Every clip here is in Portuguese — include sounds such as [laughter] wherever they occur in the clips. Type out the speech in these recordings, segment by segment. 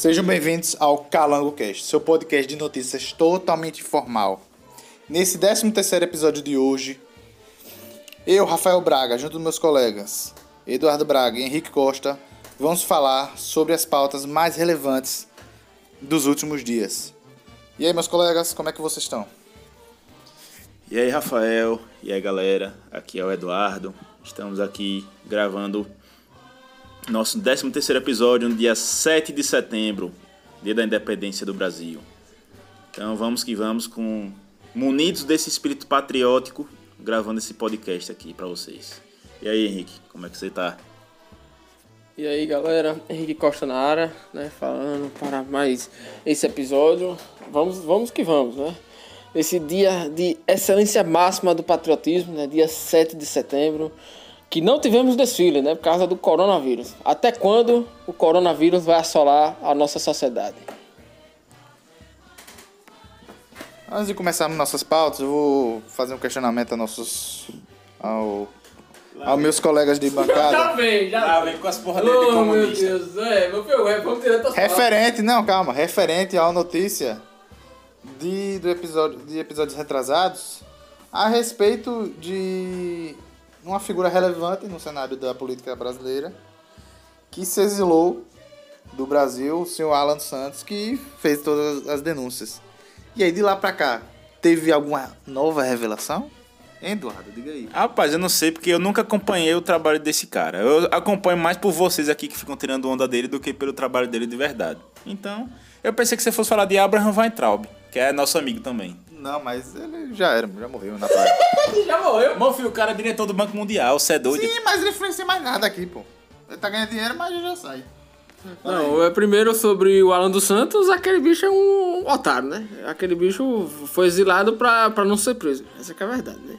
Sejam bem-vindos ao Calango Cast, seu podcast de notícias totalmente informal. Nesse 13 terceiro episódio de hoje, eu, Rafael Braga, junto dos meus colegas Eduardo Braga e Henrique Costa, vamos falar sobre as pautas mais relevantes dos últimos dias. E aí, meus colegas, como é que vocês estão? E aí, Rafael, e aí, galera, aqui é o Eduardo. Estamos aqui gravando nosso 13 terceiro episódio no dia 7 de setembro, dia da independência do Brasil. Então vamos que vamos com munidos desse espírito patriótico, gravando esse podcast aqui para vocês. E aí, Henrique, como é que você tá? E aí, galera, Henrique Costa na área, né, falando para mais esse episódio. Vamos, vamos que vamos, né? Esse dia de excelência máxima do patriotismo, né, dia 7 de setembro, que não tivemos desfile, né, por causa do coronavírus. Até quando o coronavírus vai assolar a nossa sociedade? Antes de começarmos nossas pautas, eu vou fazer um questionamento a nossos ao aos meus colegas de bancada. Já [laughs] vem, já Ah, vem com as porra dele de Oh, meu comunista. Deus, é, meu filho, é, vamos tirar tuas Referente, não, calma, referente à notícia de, do episódio, de episódios retrasados a respeito de uma figura relevante no cenário da política brasileira que se exilou do Brasil, o senhor Alan Santos, que fez todas as denúncias. E aí, de lá pra cá, teve alguma nova revelação? Eduardo, diga aí. Rapaz, eu não sei porque eu nunca acompanhei o trabalho desse cara. Eu acompanho mais por vocês aqui que ficam tirando onda dele do que pelo trabalho dele de verdade. Então, eu pensei que você fosse falar de Abraham Weintraub, que é nosso amigo também. Não, mas ele já era, já morreu na praia. [laughs] Já morreu. Meu filho, o cara é diretor do Banco Mundial, você é doido. Sim, mas ele influencia mais nada aqui, pô. Ele tá ganhando dinheiro, mas ele já sai. Não, é primeiro sobre o Alan dos Santos, aquele bicho é um otário, né? Aquele bicho foi exilado pra, pra não ser preso. Essa que é a verdade, né?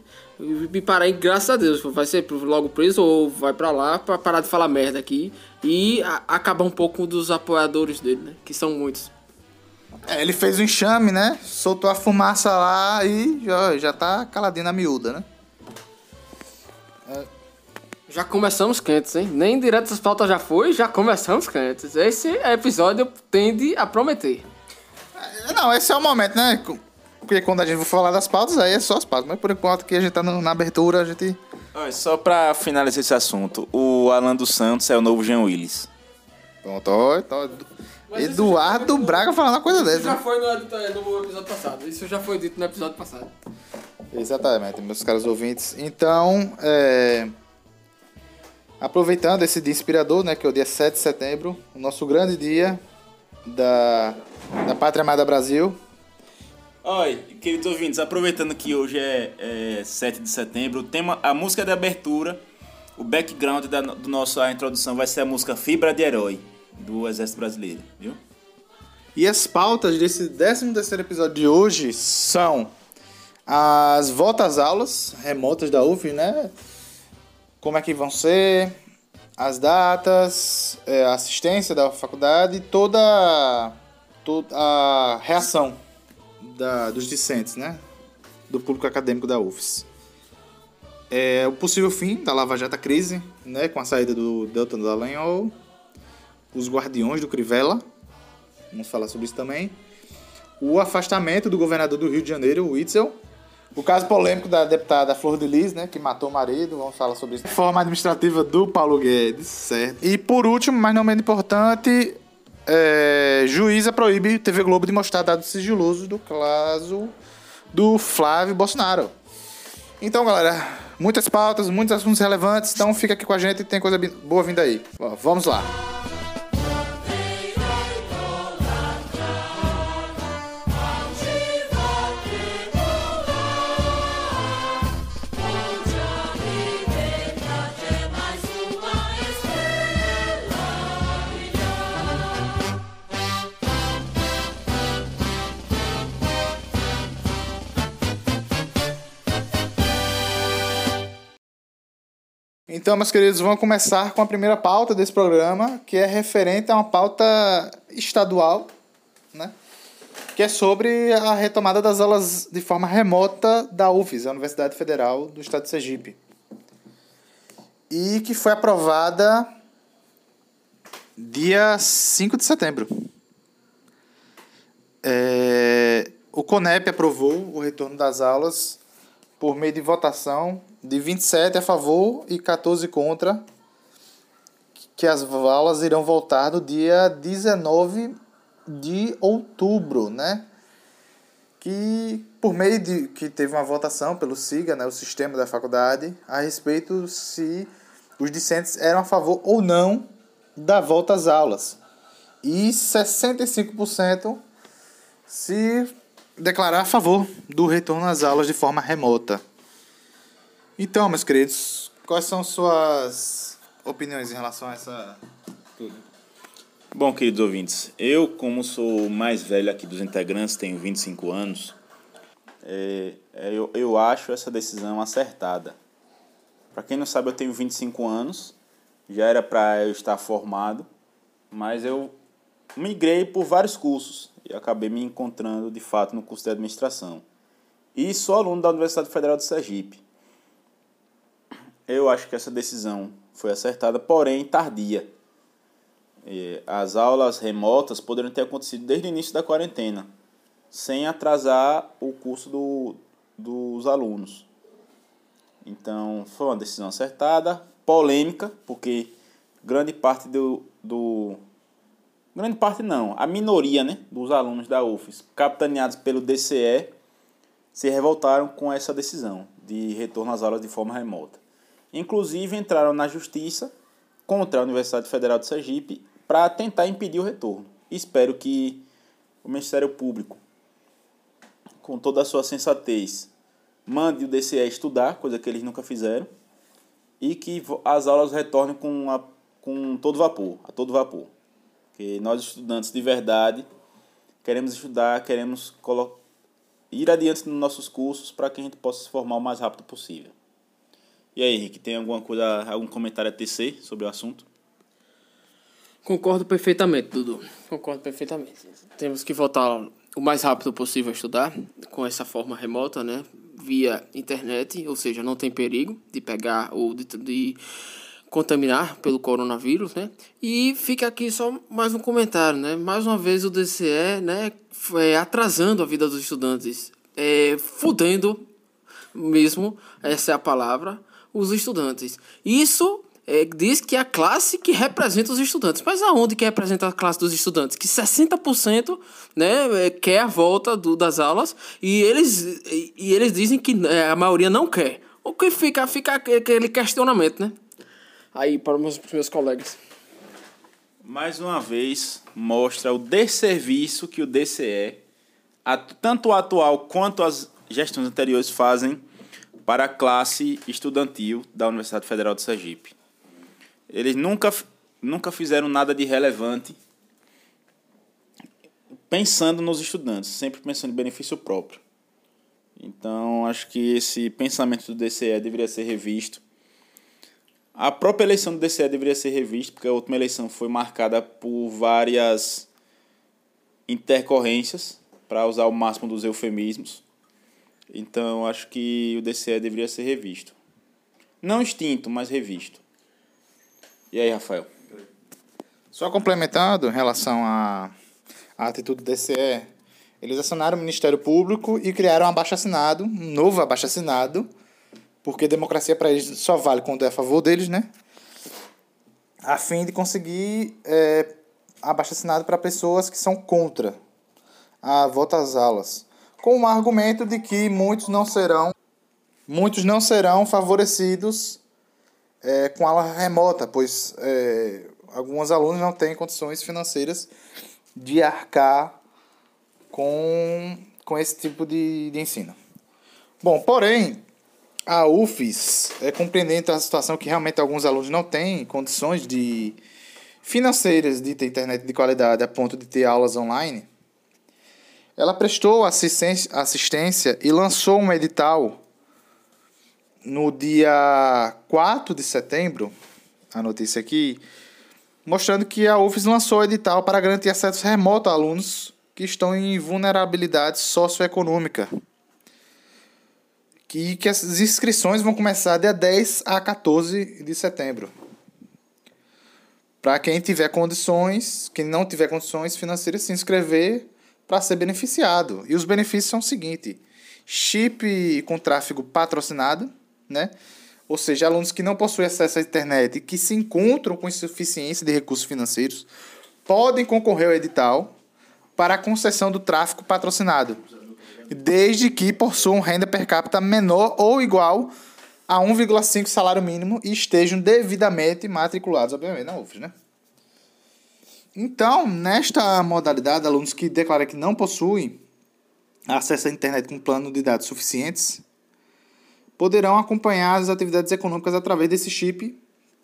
E parar aí, graças a Deus, vai ser logo preso ou vai pra lá pra parar de falar merda aqui e a- acabar um pouco dos apoiadores dele, né? Que são muitos. É, ele fez o enxame, né? Soltou a fumaça lá e já, já tá caladinho na miúda, né? Já começamos quentes, hein? Nem direto das pautas já foi, já começamos quentes. Esse episódio tende a prometer. É, Não, esse é o momento, né? Porque quando a gente for falar das pautas, aí é só as pautas. Mas por enquanto que a gente tá no- na abertura, a gente. Olha, só pra finalizar esse assunto, o Alan dos Santos é o novo Jean Willis. Pronto, ó, ó, Mas isso Eduardo Braga falando uma coisa Isso dessa. já né? foi no, no episódio passado. Isso já foi dito no episódio passado. Exatamente, meus caros ouvintes. Então, é, aproveitando esse dia inspirador, né, que é o dia 7 de setembro, o nosso grande dia da, da Pátria Amada Brasil. Oi, queridos ouvintes, aproveitando que hoje é, é 7 de setembro, o tema, a música de abertura, o background da, do nosso a introdução vai ser a música Fibra de Herói, do Exército Brasileiro, viu? E as pautas desse 13 terceiro episódio de hoje são as voltas às aulas remotas da UF, né? Como é que vão ser, as datas, é, a assistência da faculdade e toda, toda a reação da, dos discentes, né? Do público acadêmico da UFES. É, o possível fim da Lava Jato crise, né? Com a saída do Deltan Dallagnol, os Guardiões do Crivella, vamos falar sobre isso também. O afastamento do governador do Rio de Janeiro, o Witzel. O caso polêmico da deputada Flor de Lis, né, que matou o marido, vamos falar sobre isso. Reforma administrativa do Paulo Guedes, certo. E por último, mas não menos importante, é, juíza proíbe TV Globo de mostrar dados sigilosos do caso do Flávio Bolsonaro. Então, galera, muitas pautas, muitos assuntos relevantes, então fica aqui com a gente, tem coisa boa vindo aí. Vamos lá. Então, meus queridos, vamos começar com a primeira pauta desse programa, que é referente a uma pauta estadual, né? Que é sobre a retomada das aulas de forma remota da UFES, a Universidade Federal do Estado de Sergipe. E que foi aprovada dia 5 de setembro. é, o CONEP aprovou o retorno das aulas por meio de votação de 27 a favor e 14 contra, que as aulas irão voltar no dia 19 de outubro, né? Que por meio de que teve uma votação pelo SIGA, né, o sistema da faculdade, a respeito se os discentes eram a favor ou não da volta às aulas. E 65% se declarar a favor do retorno às aulas de forma remota. Então, meus queridos, quais são suas opiniões em relação a essa tudo? Bom, queridos ouvintes, eu, como sou mais velho aqui dos integrantes, tenho 25 anos, é, é, eu, eu acho essa decisão acertada. Para quem não sabe, eu tenho 25 anos, já era para eu estar formado, mas eu migrei por vários cursos acabei me encontrando de fato no curso de administração. E sou aluno da Universidade Federal de Sergipe. Eu acho que essa decisão foi acertada, porém tardia. As aulas remotas poderiam ter acontecido desde o início da quarentena, sem atrasar o curso do, dos alunos. Então, foi uma decisão acertada, polêmica, porque grande parte do, do grande parte não, a minoria né, dos alunos da UFES, capitaneados pelo DCE, se revoltaram com essa decisão de retorno às aulas de forma remota. Inclusive entraram na justiça contra a Universidade Federal de Sergipe para tentar impedir o retorno. Espero que o Ministério Público, com toda a sua sensatez, mande o DCE estudar, coisa que eles nunca fizeram, e que as aulas retornem com, a, com todo vapor, a todo vapor. Que nós estudantes de verdade queremos estudar, queremos ir adiante nos nossos cursos para que a gente possa se formar o mais rápido possível. E aí, Henrique, tem alguma coisa, algum comentário a tecer sobre o assunto? Concordo perfeitamente, Dudu. Concordo perfeitamente. Temos que voltar o mais rápido possível a estudar com essa forma remota, né? Via internet, ou seja, não tem perigo de pegar ou de, de contaminar pelo coronavírus, né? E fica aqui só mais um comentário, né? Mais uma vez o DCE, né, é, atrasando a vida dos estudantes, é, fudendo mesmo, essa é a palavra, os estudantes. Isso é, diz que é a classe que representa os estudantes. Mas aonde que representa a classe dos estudantes? Que 60% né, é, quer a volta do, das aulas e eles, e, eles dizem que é, a maioria não quer. O que fica, fica aquele questionamento, né? Aí para os meus, para os meus colegas. Mais uma vez, mostra o desserviço que o DCE, tanto o atual quanto as gestões anteriores, fazem para a classe estudantil da Universidade Federal de Sergipe. Eles nunca, nunca fizeram nada de relevante pensando nos estudantes, sempre pensando em benefício próprio. Então, acho que esse pensamento do DCE deveria ser revisto. A própria eleição do DCE deveria ser revista, porque a última eleição foi marcada por várias intercorrências, para usar o máximo dos eufemismos. Então, acho que o DCE deveria ser revisto. Não extinto, mas revisto. E aí, Rafael? Só complementando em relação à, atitude do DCE, eles acionaram o Ministério Público e criaram um abaixo-assinado, um novo abaixo-assinado, porque democracia para eles só vale quando é a favor deles, né? A fim de conseguir é, abaixo-assinado para pessoas que são contra a volta às aulas com o argumento de que muitos não serão muitos não serão favorecidos é, com aula remota, pois é, alguns alunos não têm condições financeiras de arcar com, com esse tipo de, de ensino. Bom, porém, a UFES, é, compreendendo a situação que realmente alguns alunos não têm condições de financeiras de ter internet de qualidade a ponto de ter aulas online, ela prestou assistência, e lançou um edital no dia 4 de setembro, a notícia aqui, mostrando que a UFES lançou o edital para garantir acesso remoto a alunos que estão em vulnerabilidade socioeconômica. Que as inscrições vão começar dia 10 a 14 de setembro. Para quem tiver condições, quem não tiver condições financeiras, se inscrever para ser beneficiado. E os benefícios são o seguinte: chip com tráfego patrocinado, né? Ou seja, alunos que não possuem acesso à internet e que se encontram com insuficiência de recursos financeiros podem concorrer ao edital para a concessão do tráfego patrocinado, desde que possuam renda per capita menor ou igual a 1,5 salário mínimo e estejam devidamente matriculados, obviamente, na UFRS, né? Então, nesta modalidade, alunos que declaram que não possuem acesso à internet com plano de dados suficientes poderão acompanhar as atividades econômicas através desse chip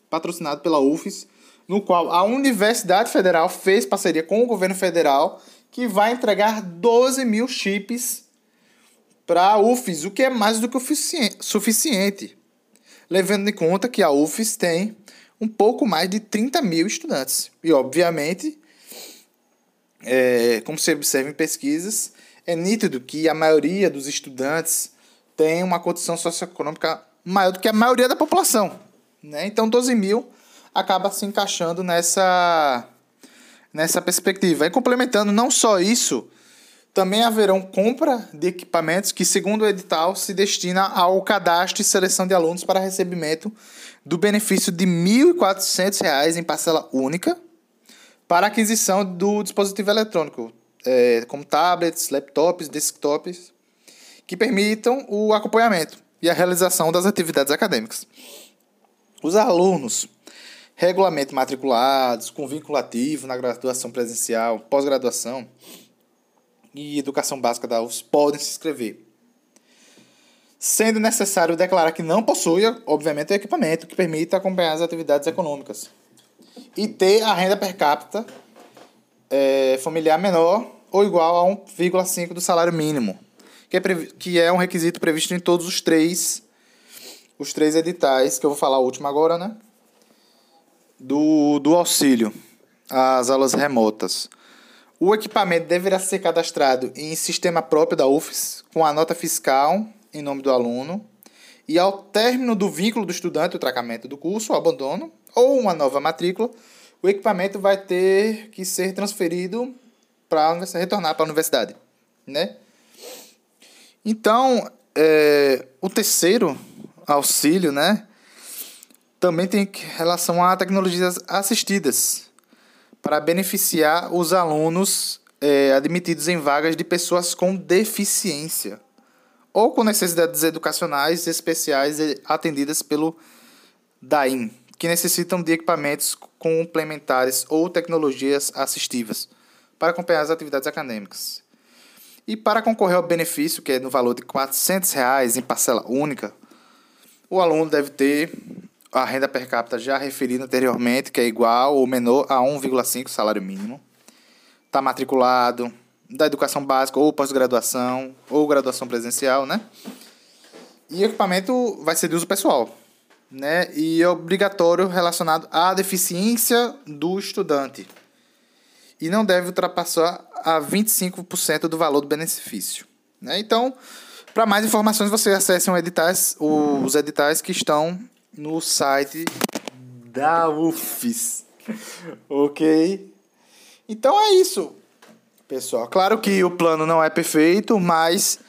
patrocinado pela UFES, no qual a Universidade Federal fez parceria com o governo federal que vai entregar 12 mil chips para a UFES, o que é mais do que suficiente, levando em conta que a UFES tem um pouco mais de 30 mil estudantes. E, obviamente, é, como se observa em pesquisas, é nítido que a maioria dos estudantes tem uma condição socioeconômica maior do que a maioria da população. Né? Então, 12 mil acaba se encaixando nessa, nessa perspectiva. E complementando não só isso, também haverão compra de equipamentos que, segundo o edital, se destina ao cadastro e seleção de alunos para recebimento do benefício de R$ 1.400 em parcela única para aquisição do dispositivo eletrônico, é, como tablets, laptops, desktops, que permitam o acompanhamento e a realização das atividades acadêmicas. Os alunos regularmente matriculados, com vinculativo na graduação presencial, pós-graduação e educação básica da UFS podem se inscrever. Sendo necessário declarar que não possui, obviamente, o equipamento que permita acompanhar as atividades econômicas. E ter a renda per capita é, familiar menor ou igual a 1,5 do salário mínimo que é, que é um requisito previsto em todos os três os três editais, que eu vou falar o último agora, né? Do, do auxílio às aulas remotas. O equipamento deverá ser cadastrado em sistema próprio da UFES, com a nota fiscal em nome do aluno, e ao término do vínculo do estudante, o tracamento do curso, o abandono, ou uma nova matrícula, o equipamento vai ter que ser transferido para retornar para a universidade, né? Então, é, o terceiro auxílio, né, também tem relação a tecnologias assistidas para beneficiar os alunos é, admitidos em vagas de pessoas com deficiência ou com necessidades educacionais especiais atendidas pelo DAIM, que necessitam de equipamentos complementares ou tecnologias assistivas para acompanhar as atividades acadêmicas. E para concorrer ao benefício, que é no valor de 400 reais em parcela única, o aluno deve ter a renda per capita já referida anteriormente, que é igual ou menor a 1,5 salário mínimo. Está matriculado da educação básica ou pós-graduação ou graduação presencial, né? E o equipamento vai ser de uso pessoal, né? E é obrigatório relacionado à deficiência do estudante. E não deve ultrapassar a 25% do valor do benefício. Né? Então, para mais informações, você acesse editais, os editais que estão no site da UFES. ok? Então é isso, pessoal. Claro que o plano não é perfeito, mas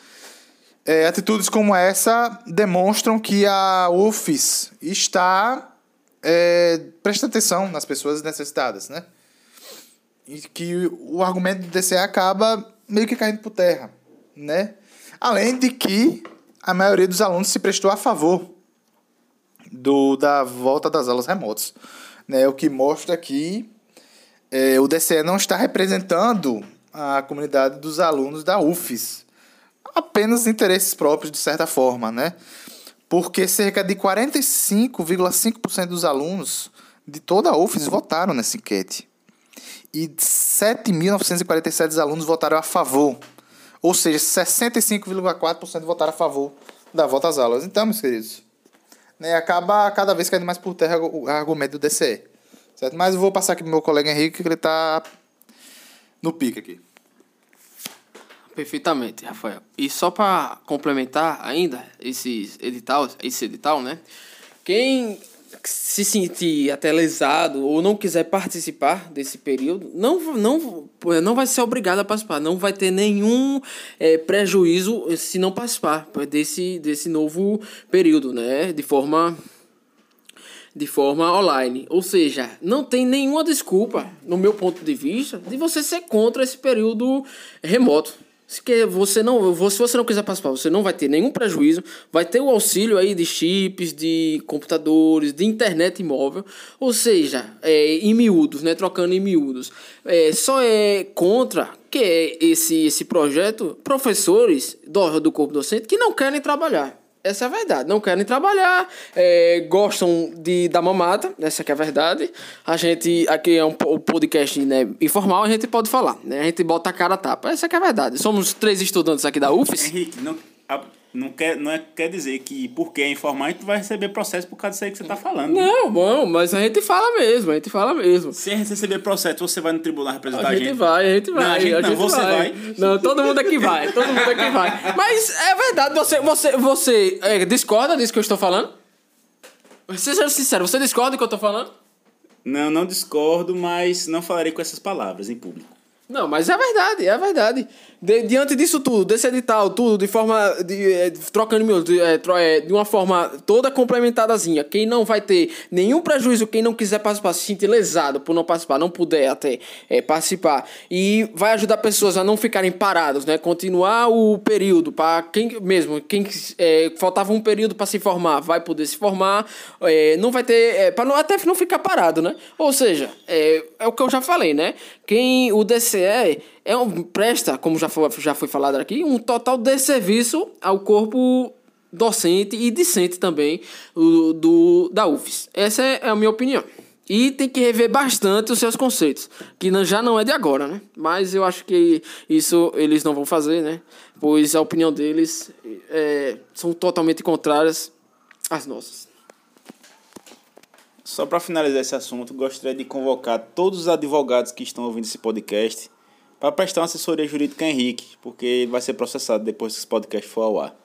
é, atitudes como essa demonstram que a UFES está é, prestando atenção nas pessoas necessitadas, né? e que o argumento do DCE acaba meio que caindo por terra, né? Além de que a maioria dos alunos se prestou a favor do, da volta das aulas remotas, né? O que mostra que é, o DCE não está representando a comunidade dos alunos da UFES, apenas interesses próprios de certa forma, né? Porque cerca de 45,5% dos alunos de toda a UFES votaram nessa enquete e 7.947 alunos votaram a favor. Ou seja, 65,4% votaram a favor da volta às aulas. Então, meus queridos, né, acaba cada vez caindo mais por terra o argumento do DCE. Certo? Mas eu vou passar aqui pro meu colega Henrique, que ele está no pique aqui. Perfeitamente, Rafael. E só para complementar ainda esses edital, esse edital, né? Quem se sentir até lesado ou não quiser participar desse período, não, não, não vai ser obrigado a participar. Não vai ter nenhum é, prejuízo se não participar desse, desse novo período, né? De forma de forma online. Ou seja, não tem nenhuma desculpa, no meu ponto de vista, de você ser contra esse período remoto. Se você não, se você não quiser participar, você não vai ter nenhum prejuízo, vai ter o auxílio aí de chips, de computadores, de internet móvel, ou seja, é, em miúdos, né, trocando em miúdos. É, só é contra que é esse esse projeto professores do, do corpo docente que não querem trabalhar. Essa é a verdade. Não querem trabalhar, é, gostam de dar mamata, essa é a verdade. A gente, aqui é um podcast né, informal, a gente pode falar, né? A gente bota a cara a tapa. Essa é a verdade. Somos três estudantes aqui da UFES. Henrique, não, não quer, não é, quer dizer que porque é informal tu vai receber processo por causa disso aí que você tá falando. Não, bom, mas a gente fala mesmo, a gente fala mesmo. Se receber processo, você vai no tribunal representar a gente? A gente vai, a gente vai. Não, a gente, a não, gente você vai. vai. Não, todo mundo aqui vai, todo mundo aqui vai. Mas é verdade, você, você, você é, discorda disso que eu estou falando? Seja sincero, você discorda do que eu estou falando? Não, não discordo, mas não falarei com essas palavras em público. Não, mas é verdade, é verdade. De, diante disso tudo, desse edital, tudo de forma. De, é, trocando mil, de, é, de uma forma toda complementadazinha. Quem não vai ter nenhum prejuízo, quem não quiser participar, se sentir lesado por não participar, não puder até é, participar. E vai ajudar pessoas a não ficarem parados, né? Continuar o período para quem mesmo, quem é, faltava um período para se formar, vai poder se formar. Não vai ter. Para até não ficar parado, né? Ou seja, é, é o que eu já falei, né? Quem o É um, presta, como já foi, já foi falado aqui, um total desserviço ao corpo docente e discente também do, do, da UFES. Essa é a minha opinião. E tem que rever bastante os seus conceitos, que já não é de agora, né? Mas eu acho que isso eles não vão fazer, né? Pois a opinião deles é, são totalmente contrárias às nossas. Só para finalizar esse assunto, gostaria de convocar todos os advogados que estão ouvindo esse podcast para prestar uma assessoria jurídica a Henrique, porque ele vai ser processado depois que esse podcast for ao ar.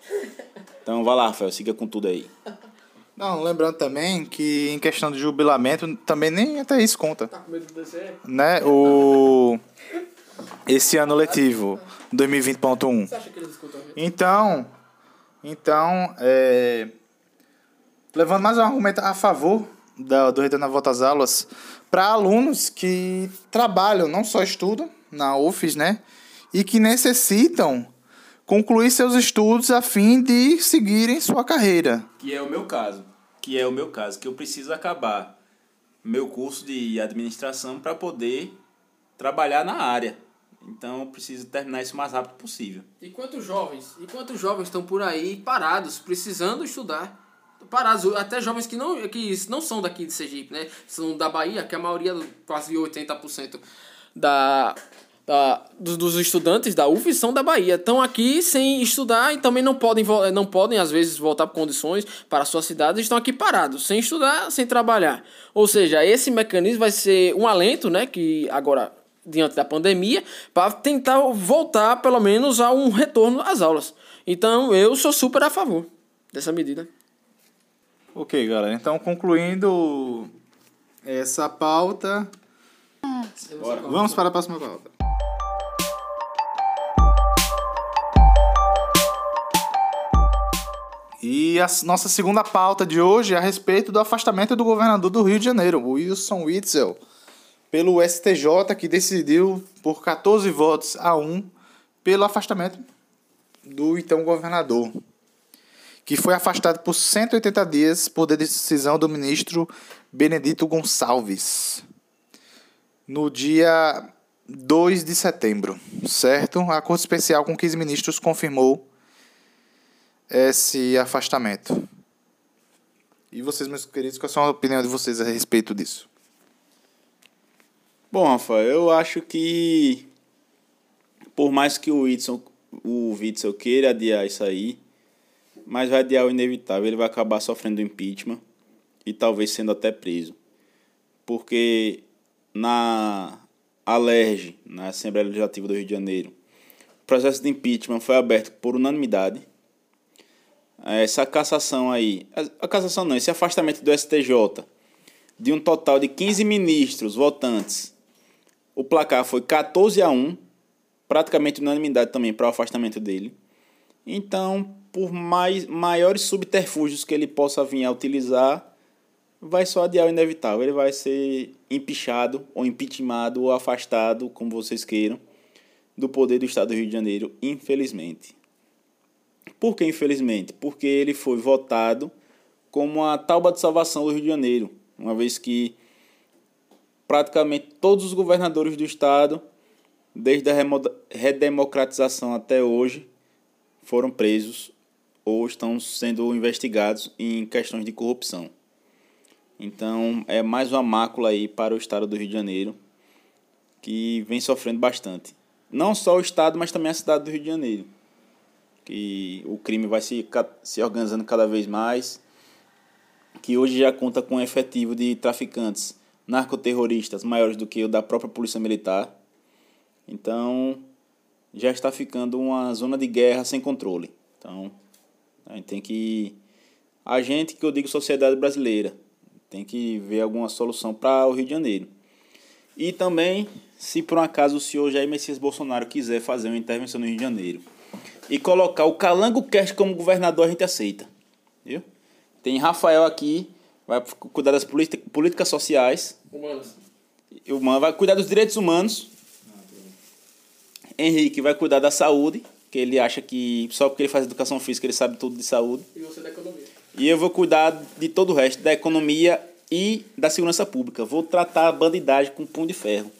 Então vai lá, Rafael, siga com tudo aí. Não, lembrando também que em questão de jubilamento, também nem até isso conta. Tá com medo de descer? Né? O... Esse ano letivo, 2020.1. Você acha que eles escutam? Então, então é... levando mais um argumento a favor da, do retorno à volta às aulas, para alunos que trabalham, não só estudam, na UFES, né? E que necessitam concluir seus estudos a fim de seguirem sua carreira. Que é o meu caso. Que é o meu caso, que eu preciso acabar meu curso de administração para poder trabalhar na área. Então eu preciso terminar isso o mais rápido possível. E quantos jovens, e quantos jovens estão por aí parados, precisando estudar? Parados, até jovens que não, que não são daqui de Sergipe, né? São da Bahia, que a maioria, quase 80% da, da, dos, dos estudantes da UF são da Bahia. Estão aqui sem estudar e também não podem, não podem, às vezes, voltar por condições para suas cidades. Estão aqui parados, sem estudar, sem trabalhar. Ou seja, esse mecanismo vai ser um alento, né? Que agora, diante da pandemia, para tentar voltar, pelo menos, a um retorno às aulas. Então, eu sou super a favor dessa medida. Ok, galera. Então, concluindo essa pauta, Bora. Vamos para a próxima pauta. E a nossa segunda pauta de hoje é a respeito do afastamento do governador do Rio de Janeiro, Wilson Witzel, pelo STJ, que decidiu por 14 votos a 1 pelo afastamento do então governador, que foi afastado por 180 dias por decisão do ministro Benedito Gonçalves no dia 2 de setembro, certo? A Corte Especial com 15 ministros confirmou esse afastamento. E vocês, meus queridos, qual é a opinião de vocês a respeito disso? Bom, Rafael, eu acho que por mais que o Whitson, o Witzel queira adiar isso aí, mas vai adiar o inevitável, ele vai acabar sofrendo impeachment e talvez sendo até preso. Porque na Alerj, na Assembleia Legislativa do Rio de Janeiro, o processo de impeachment foi aberto por unanimidade. essa cassação aí, a cassação não, esse afastamento do STJ de um total de 15 ministros votantes, o placar foi 14 a 1, praticamente unanimidade também para o afastamento dele. Então, por mais maiores subterfúgios que ele possa vir a utilizar, vai só adiar o inevitável. Ele vai ser empichado, ou impeachmentado, ou afastado, como vocês queiram, do poder do Estado do Rio de Janeiro, infelizmente. Por que infelizmente? Porque ele foi votado como a talba de salvação do Rio de Janeiro, uma vez que praticamente todos os governadores do estado, desde a redemocratização até hoje, foram presos ou estão sendo investigados em questões de corrupção. Então, é mais uma mácula aí para o estado do Rio de Janeiro, que vem sofrendo bastante. Não só o estado, mas também a cidade do Rio de Janeiro. Que o crime vai se, se organizando cada vez mais, que hoje já conta com um efetivo de traficantes narcoterroristas maiores do que o da própria Polícia Militar. Então, já está ficando uma zona de guerra sem controle. Então, a gente tem que. A gente, que eu digo sociedade brasileira, tem que ver alguma solução para o Rio de Janeiro. E também, se por um acaso o senhor Jair Messias Bolsonaro quiser fazer uma intervenção no Rio de Janeiro e colocar o Calango Cast como governador, a gente aceita. Viu? Tem Rafael aqui, vai cuidar das políticas sociais. Humanas. Humano, vai cuidar dos direitos humanos. Henrique vai cuidar da saúde, que ele acha que só porque ele faz educação física ele sabe tudo de saúde. E você da economia. E eu vou cuidar de todo o resto, da economia e da segurança pública. Vou tratar a bandidagem com punho de ferro.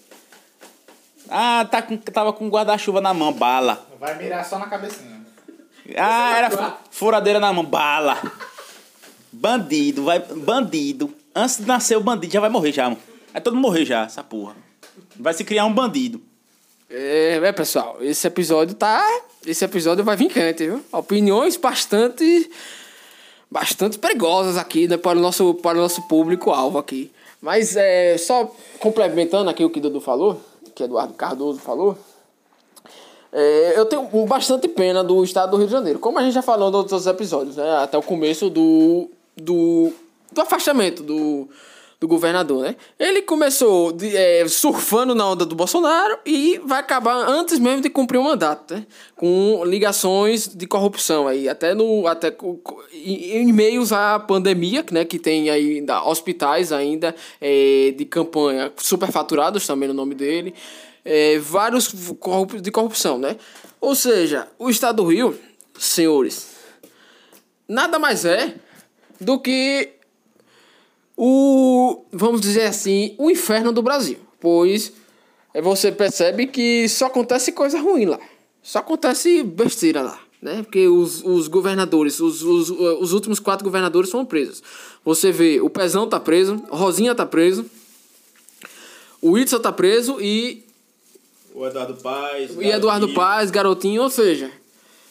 Ah, tá com, tava com guarda-chuva na mão, bala. Vai mirar só na cabecinha. Ah, era furadeira na mão, bala. Bandido, vai. Bandido. Antes de nascer o bandido, já vai morrer já, mano. Vai todo mundo morrer já, essa porra. Vai se criar um bandido. É, é, pessoal, esse episódio tá. Esse episódio vai vir quente, viu? Opiniões bastante. Bastante perigosas aqui, né? Para o nosso, para o nosso público-alvo aqui. Mas é, só complementando aqui o que Dudu falou, que Eduardo Cardoso falou. É, eu tenho bastante pena do estado do Rio de Janeiro. Como a gente já falou nos outros episódios, né? Até o começo do, do, do afastamento do, do governador, né? Ele começou de, é, surfando na onda do Bolsonaro e vai acabar antes mesmo de cumprir o mandato, né? Com ligações de corrupção aí, até no até em meios à pandemia, né? Que tem aí da, hospitais ainda é, de campanha superfaturados também no nome dele, é, vários de corrupção, né? Ou seja, o Estado do Rio, senhores, nada mais é do que o, vamos dizer assim, o inferno do Brasil. Pois é, você percebe que só acontece coisa ruim lá. Só acontece besteira lá. Né? Porque os, os governadores, os, os, os últimos quatro governadores foram presos. Você vê, o Pezão tá preso, Rosinha tá preso, o Whitson tá preso e. O Eduardo Paz. E Eduardo Paz, garotinho, ou seja,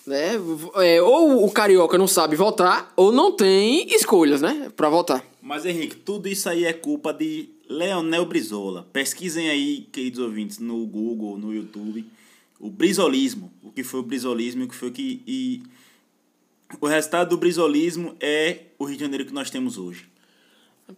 né? É, ou o carioca não sabe votar, ou não tem escolhas, né? Pra votar. Mas, Henrique, tudo isso aí é culpa de Leonel Brizola. Pesquisem aí, queridos ouvintes, no Google, no YouTube, o brizolismo. O que foi o brizolismo o que foi que. E o resultado do brizolismo é o Rio de Janeiro que nós temos hoje.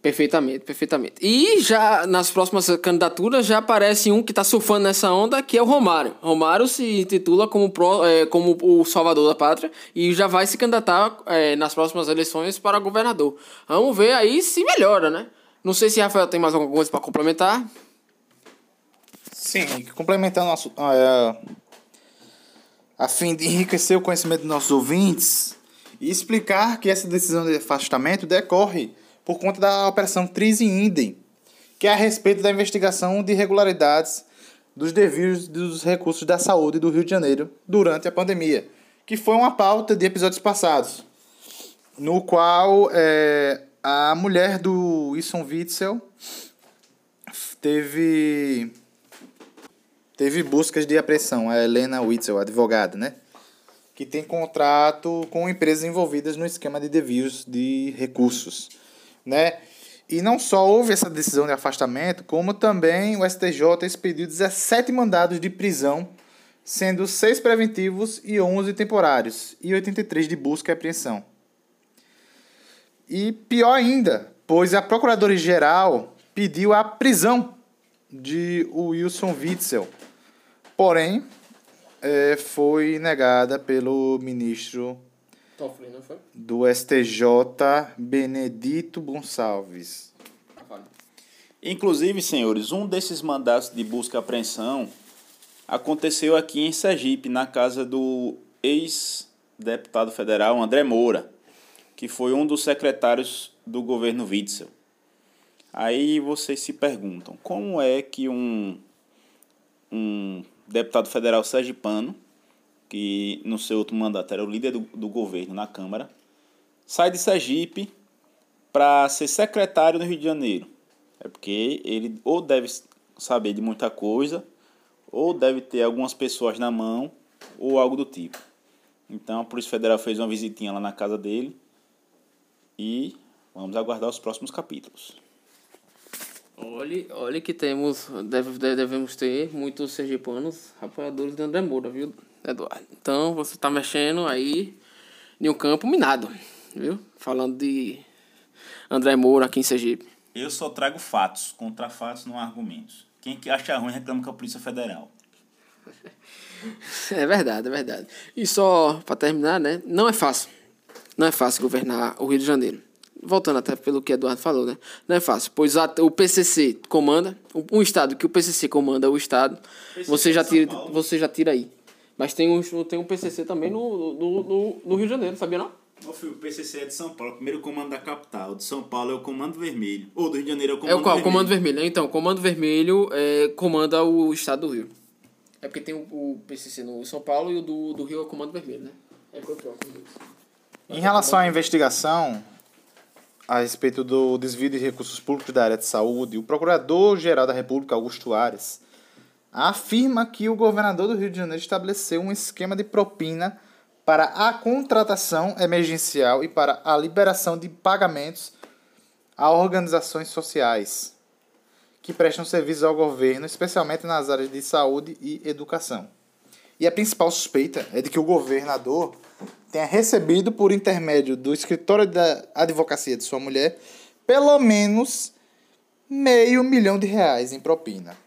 Perfeitamente, perfeitamente. E já nas próximas candidaturas já aparece um que está surfando nessa onda, que é o Romário. Romário se intitula como, pro, é, como o salvador da pátria e já vai se candidatar é, nas próximas eleições para governador. Vamos ver aí se melhora, né? Não sei se Rafael tem mais alguma coisa para complementar. Sim, complementando nosso, é, a fim de enriquecer o conhecimento dos nossos ouvintes e explicar que essa decisão de afastamento decorre por conta da Operação Trise Indem, que é a respeito da investigação de irregularidades dos desvios dos recursos da saúde do Rio de Janeiro durante a pandemia, que foi uma pauta de episódios passados, no qual é, a mulher do Wilson Witzel teve teve buscas de apreensão, a Helena Witzel, advogada, né? Que tem contrato com empresas envolvidas no esquema de desvios de recursos né? E não só houve essa decisão de afastamento, como também o STJ expediu 17 mandados de prisão, sendo 6 preventivos e 11 temporários, e 83 de busca e apreensão. E pior ainda, pois a Procuradora-Geral pediu a prisão de Wilson Witzel. Porém, é, foi negada pelo ministro Toffoli, não foi? do STJ, Benedito Gonçalves. Inclusive, senhores, um desses mandatos de busca e apreensão aconteceu aqui em Sergipe, na casa do ex-deputado federal André Moura, que foi um dos secretários do governo Witzel. Aí vocês se perguntam, como é que um, um deputado federal sergipano, que no seu último mandato era o líder do, do governo na Câmara, sai de Sergipe para ser secretário no Rio de Janeiro? É porque ele ou deve saber de muita coisa, ou deve ter algumas pessoas na mão, ou algo do tipo. Então a Polícia Federal fez uma visitinha lá na casa dele e vamos aguardar os próximos capítulos. Olhe, olhe que temos, deve, devemos ter muitos sergipanos apoiadores de André Moura, viu, Eduardo? Então você tá mexendo aí em um campo minado, viu? Falando de André Moura aqui em Sergipe. Eu só trago fatos, contra fatos não há argumentos. Quem que acha ruim reclama com a Polícia Federal. [laughs] É verdade, é verdade. E só para terminar, né? Não é fácil. Não é fácil governar o Rio de Janeiro. Voltando até pelo que Eduardo falou, né? Não é fácil, pois a- o PCC comanda, um- estado que o PCC comanda o estado, você já tira, você já tira aí. Mas tem um, tem um PCC também no, no, no, no Rio de Janeiro, sabia não? Ô filho, o PCC é de São Paulo, o primeiro comando da capital. De São Paulo é o Comando Vermelho. Ou do Rio de Janeiro é o É Comando o qual? Vermelho. Comando Vermelho. né? Então, Comando Vermelho é, comanda o estado do Rio. É porque tem o, o PCC no São Paulo e o do, do Rio é o Comando Vermelho, né? É próprio. Em relação à investigação a respeito do desvio de recursos públicos da área de saúde, o Procurador-Geral da República, Augusto Ares, afirma que o governador do Rio de Janeiro estabeleceu um esquema de propina para a contratação emergencial e para a liberação de pagamentos a organizações sociais que prestam serviços ao governo, especialmente nas áreas de saúde e educação. E a principal suspeita é de que o governador tenha recebido, por intermédio do escritório da advocacia de sua mulher, pelo menos meio milhão de reais em propina.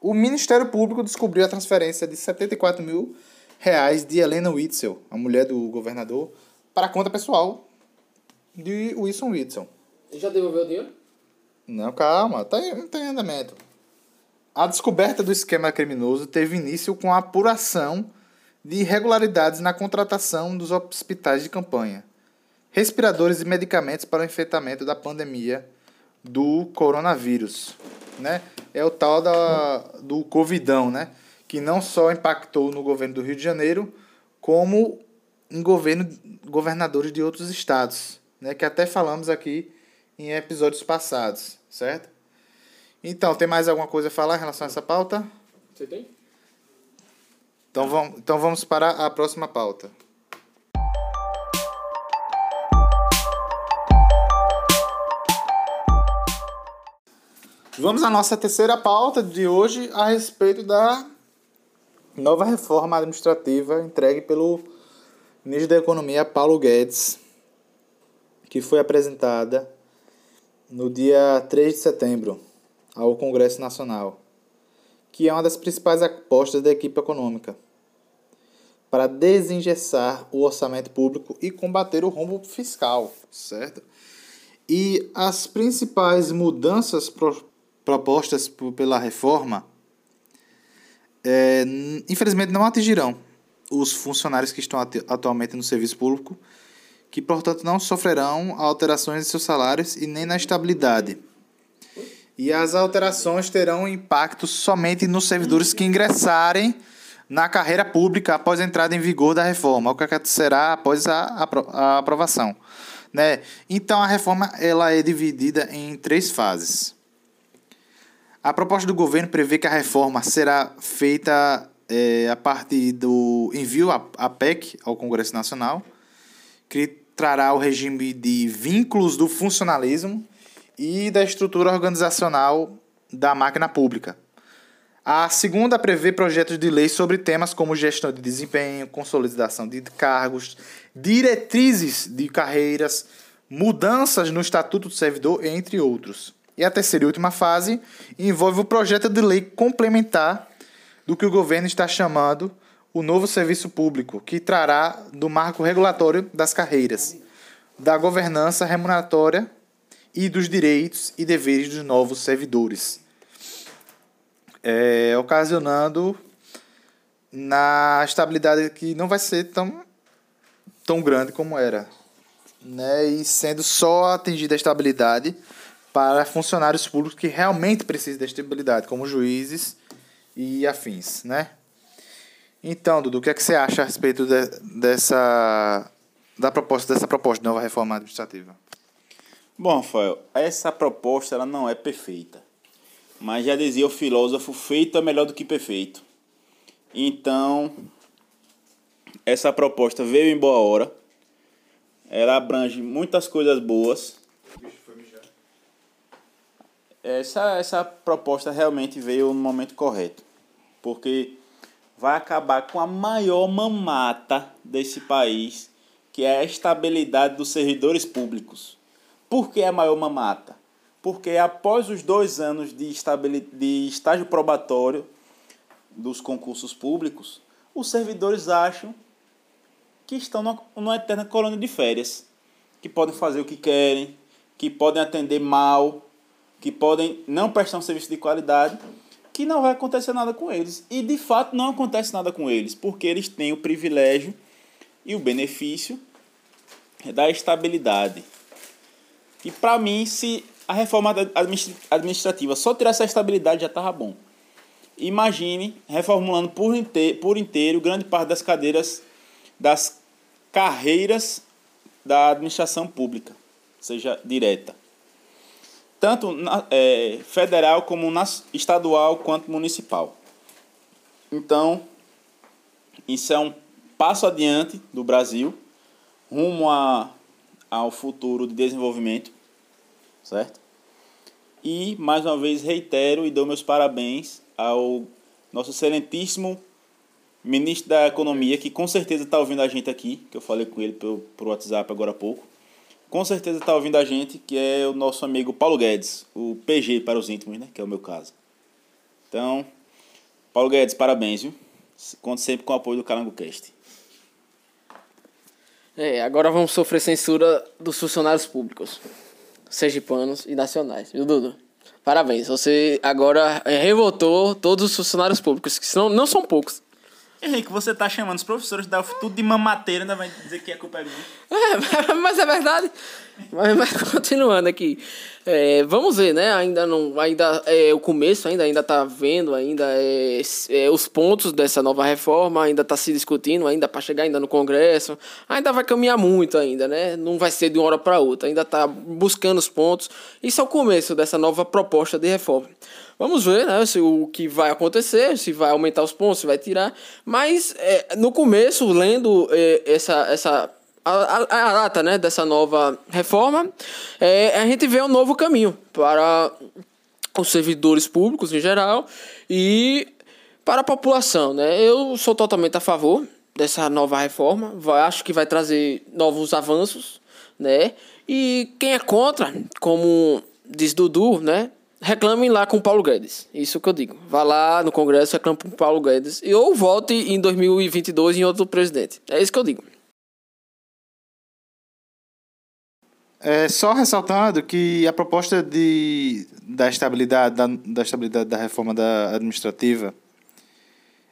O Ministério Público descobriu a transferência de 74 mil reais de Helena Witzel, a mulher do governador, para a conta pessoal de Wilson Witzel. Já devolveu o dinheiro? Não, calma, tá em, tá em andamento. A descoberta do esquema criminoso teve início com a apuração de irregularidades na contratação dos hospitais de campanha, respiradores e medicamentos para o enfrentamento da pandemia do coronavírus, né? É o tal da, do covidão, né? Que não só impactou no governo do Rio de Janeiro, como em governo, governadores de outros estados, né? Que até falamos aqui em episódios passados, certo? Então, tem mais alguma coisa a falar em relação a essa pauta? Você tem? Então vamos, então vamos para a próxima pauta. Vamos à nossa terceira pauta de hoje a respeito da nova reforma administrativa entregue pelo ministro da Economia, Paulo Guedes, que foi apresentada no dia 3 de setembro ao Congresso Nacional que é uma das principais apostas da equipe econômica para desengessar o orçamento público e combater o rombo fiscal, certo? E as principais mudanças propostas pela reforma, é, infelizmente, não atingirão os funcionários que estão atu- atualmente no serviço público, que, portanto, não sofrerão alterações em seus salários e nem na estabilidade. E as alterações terão impacto somente nos servidores que ingressarem na carreira pública após a entrada em vigor da reforma, o que acontecerá após a, apro- a aprovação. Né? Então, a reforma ela é dividida em três fases. A proposta do governo prevê que a reforma será feita eh, a partir do envio à PEC ao Congresso Nacional, que trará o regime de vínculos do funcionalismo e da estrutura organizacional da máquina pública. A segunda prevê projetos de lei sobre temas como gestão de desempenho, consolidação de cargos, diretrizes de carreiras, mudanças no Estatuto do Servidor, entre outros. E a terceira e última fase envolve o projeto de lei complementar do que o governo está chamando o novo serviço público, que trará do marco regulatório das carreiras, da governança remuneratória e dos direitos e deveres dos novos servidores, é, ocasionando na estabilidade que não vai ser tão, tão grande como era, né? E sendo só atingida a estabilidade para funcionários públicos que realmente precisam da estabilidade, como juízes e afins, né? Então, Dudu, o que é que você acha a respeito de, dessa da proposta dessa proposta de nova reforma administrativa? Bom, Rafael, essa proposta ela não é perfeita. Mas já dizia o filósofo, feito é melhor do que perfeito. Então, essa proposta veio em boa hora. Ela abrange muitas coisas boas. Essa, essa proposta realmente veio no momento correto. Porque vai acabar com a maior mamata desse país, que é a estabilidade dos servidores públicos. Por que a maior mamata? Porque após os dois anos de, de estágio probatório dos concursos públicos, os servidores acham que estão numa eterna colônia de férias, que podem fazer o que querem, que podem atender mal, que podem não prestar um serviço de qualidade, que não vai acontecer nada com eles. E de fato não acontece nada com eles, porque eles têm o privilégio e o benefício da estabilidade. E para mim, se a reforma administrativa só tirar essa estabilidade já estava bom. Imagine reformulando por inteiro, por inteiro grande parte das cadeiras das carreiras da administração pública, seja direta. Tanto na, é, federal como na, estadual quanto municipal. Então, isso é um passo adiante do Brasil rumo a ao futuro de desenvolvimento, certo? E mais uma vez reitero e dou meus parabéns ao nosso excelentíssimo ministro da Economia, que com certeza está ouvindo a gente aqui, que eu falei com ele por, por WhatsApp agora há pouco. Com certeza está ouvindo a gente, que é o nosso amigo Paulo Guedes, o PG para os íntimos, né? Que é o meu caso. Então, Paulo Guedes, parabéns, viu? Conto sempre com o apoio do Calango Cast. É, agora vamos sofrer censura dos funcionários públicos, sergipanos e nacionais, viu, Dudu? Parabéns, você agora é, revoltou todos os funcionários públicos, que são, não são poucos. Henrique, você tá chamando os professores da UF tudo de mamateira, ainda vai dizer que a culpa é minha. É, mas é verdade. Mas, mas continuando aqui. É, vamos ver, né? Ainda não. Ainda é o começo, ainda, ainda tá vendo, ainda é, é os pontos dessa nova reforma, ainda tá se discutindo, ainda para chegar ainda no Congresso. Ainda vai caminhar muito ainda, né? Não vai ser de uma hora para outra. Ainda tá buscando os pontos. Isso é o começo dessa nova proposta de reforma. Vamos ver né, se, o que vai acontecer, se vai aumentar os pontos, se vai tirar. Mas é, no começo, lendo é, essa, essa a, a, data né, dessa nova reforma, é, a gente vê um novo caminho para os servidores públicos em geral e para a população. Né? Eu sou totalmente a favor dessa nova reforma, vai, acho que vai trazer novos avanços. Né? E quem é contra, como diz Dudu, né? Reclamem lá com Paulo Guedes. Isso que eu digo. Vá lá no Congresso, reclame com Paulo Guedes. E ou vote em 2022 em outro presidente. É isso que eu digo. É, só ressaltando que a proposta de, da, estabilidade, da, da estabilidade da reforma da administrativa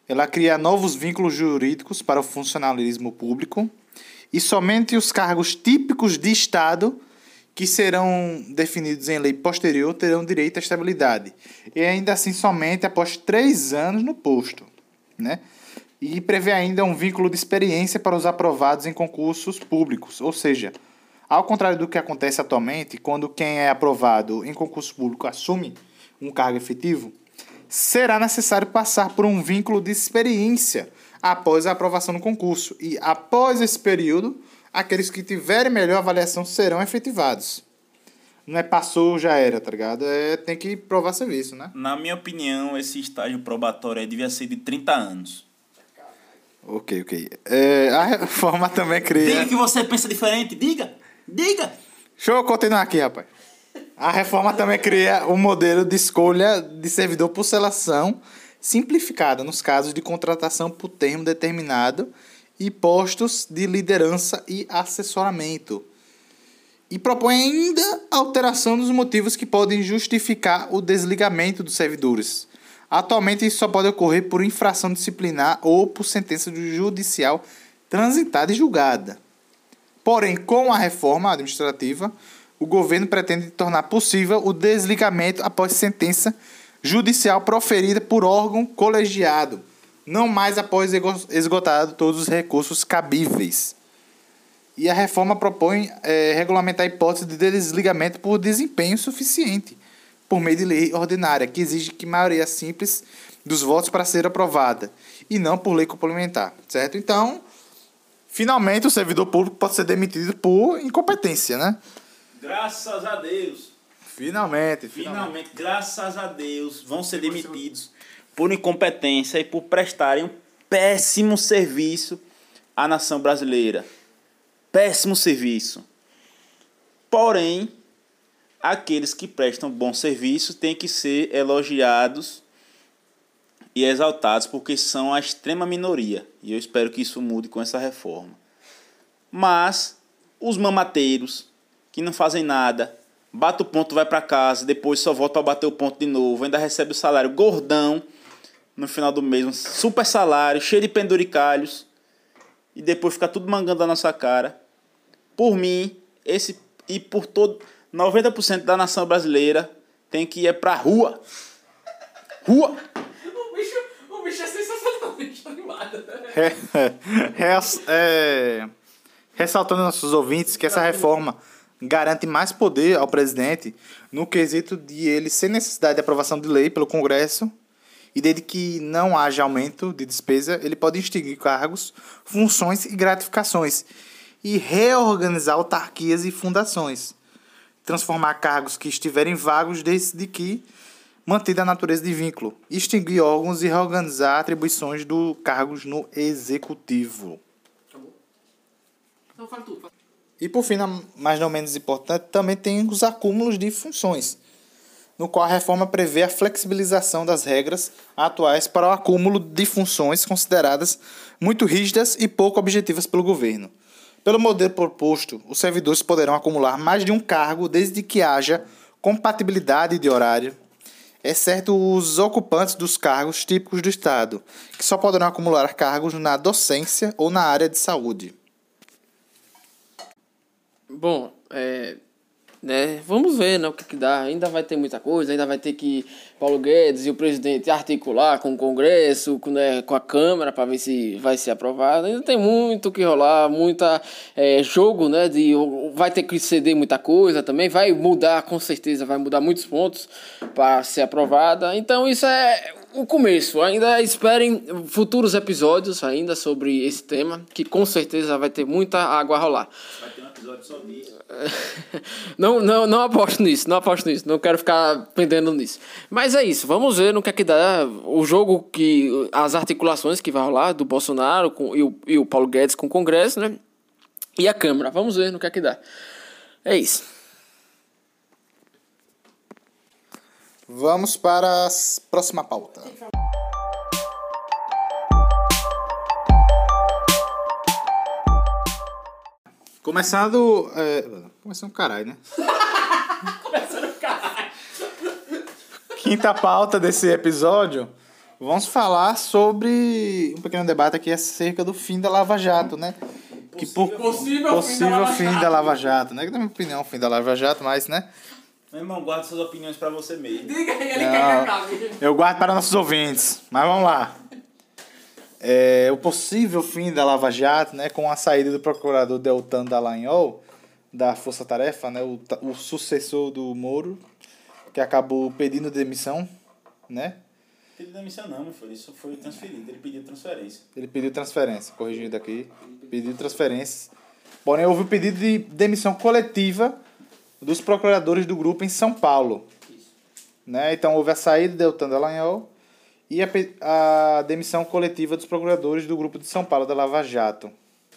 ela cria novos vínculos jurídicos para o funcionalismo público e somente os cargos típicos de Estado que serão definidos em lei posterior terão direito à estabilidade. E ainda assim somente após três anos no posto. Né? E prevê ainda um vínculo de experiência para os aprovados em concursos públicos. Ou seja, ao contrário do que acontece atualmente, quando quem é aprovado em concurso público assume um cargo efetivo, será necessário passar por um vínculo de experiência após a aprovação no concurso. E após esse período, aqueles que tiverem melhor avaliação serão efetivados. Não é passou, já era, tá ligado? É, tem que provar serviço, né? Na minha opinião, esse estágio probatório devia ser de 30 anos. Ok, ok. É, a reforma [laughs] também cria. Diga que você pensa diferente, diga! Diga! Deixa eu continuar aqui, rapaz. A reforma também cria o um modelo de escolha de servidor por seleção simplificada nos casos de contratação por termo determinado e postos de liderança e assessoramento. E propõe ainda alteração dos motivos que podem justificar o desligamento dos servidores. Atualmente, isso só pode ocorrer por infração disciplinar ou por sentença judicial transitada e julgada. Porém, com a reforma administrativa, o governo pretende tornar possível o desligamento após sentença judicial proferida por órgão colegiado, não mais após esgotado todos os recursos cabíveis. E a reforma propõe é, regulamentar a hipótese de desligamento por desempenho suficiente, por meio de lei ordinária, que exige que maioria simples dos votos para ser aprovada, e não por lei complementar, certo? Então, finalmente o servidor público pode ser demitido por incompetência, né? Graças a Deus. Finalmente, finalmente, finalmente, graças a Deus, vão ser demitidos por incompetência e por prestarem um péssimo serviço à nação brasileira. Péssimo serviço. Porém, aqueles que prestam bom serviço têm que ser elogiados e exaltados porque são a extrema minoria. E eu espero que isso mude com essa reforma. Mas os mamateiros que não fazem nada, bate o ponto, vai para casa, depois só volta para bater o ponto de novo, ainda recebe o salário gordão no final do mês, um super salário, cheio de penduricalhos, e depois fica tudo mangando a nossa cara. Por mim, esse e por todo 90% da nação brasileira tem que ir pra rua. Rua! O bicho, o bicho é sensacionalmente animado. É, é, é, ressaltando aos nossos ouvintes que essa reforma garante mais poder ao presidente no quesito de ele, sem necessidade de aprovação de lei pelo Congresso, e desde que não haja aumento de despesa, ele pode extinguir cargos, funções e gratificações e reorganizar autarquias e fundações, transformar cargos que estiverem vagos desde que mantida a natureza de vínculo, extinguir órgãos e reorganizar atribuições do cargos no executivo. Acabou. Então fala tudo. E por fim, mas não menos importante, também tem os acúmulos de funções, no qual a reforma prevê a flexibilização das regras atuais para o acúmulo de funções consideradas muito rígidas e pouco objetivas pelo governo. Pelo modelo proposto, os servidores poderão acumular mais de um cargo desde que haja compatibilidade de horário, exceto os ocupantes dos cargos típicos do Estado, que só poderão acumular cargos na docência ou na área de saúde. Bom, é, né, vamos ver né, o que, que dá. Ainda vai ter muita coisa, ainda vai ter que Paulo Guedes e o presidente articular com o Congresso, com, né, com a Câmara, para ver se vai ser aprovado. Ainda tem muito que rolar, muita é, jogo, né? De, vai ter que ceder muita coisa também, vai mudar, com certeza, vai mudar muitos pontos para ser aprovada. Então, isso é o começo. Ainda esperem futuros episódios ainda sobre esse tema, que com certeza vai ter muita água a rolar. Episódio só disso. [laughs] não, não, não aposto nisso, não aposto nisso, não quero ficar pendendo nisso. Mas é isso, vamos ver no que é que dá. O jogo que. as articulações que vai rolar do Bolsonaro com, e, o, e o Paulo Guedes com o Congresso, né? E a Câmara. Vamos ver no que é que dá. É isso. Vamos para a próxima pauta. Começando. É... Começando caralho, né? [laughs] Começando caralho. Quinta pauta desse episódio. Vamos falar sobre um pequeno debate aqui acerca do fim da Lava Jato, né? Que por possível, possível fim, da fim da Lava Jato, né? Que na minha opinião, o fim da Lava Jato, mas, né? Meu irmão, guarda suas opiniões para você mesmo. Diga aí, ele quer que acabe. Eu guardo para nossos ouvintes, mas vamos lá. É, o possível fim da Lava Jato, né, com a saída do procurador Deltan Dallagnol, da Força Tarefa, né, o, o sucessor do Moro, que acabou pedindo demissão, né? Pediu demissão não, foi, isso foi transferido, ele pediu transferência. Ele pediu transferência, corrigindo aqui, pediu transferência. Porém, houve o um pedido de demissão coletiva dos procuradores do grupo em São Paulo. Né? Então, houve a saída de Deltan Dallagnol e a, a demissão coletiva dos procuradores do grupo de São Paulo da Lava Jato,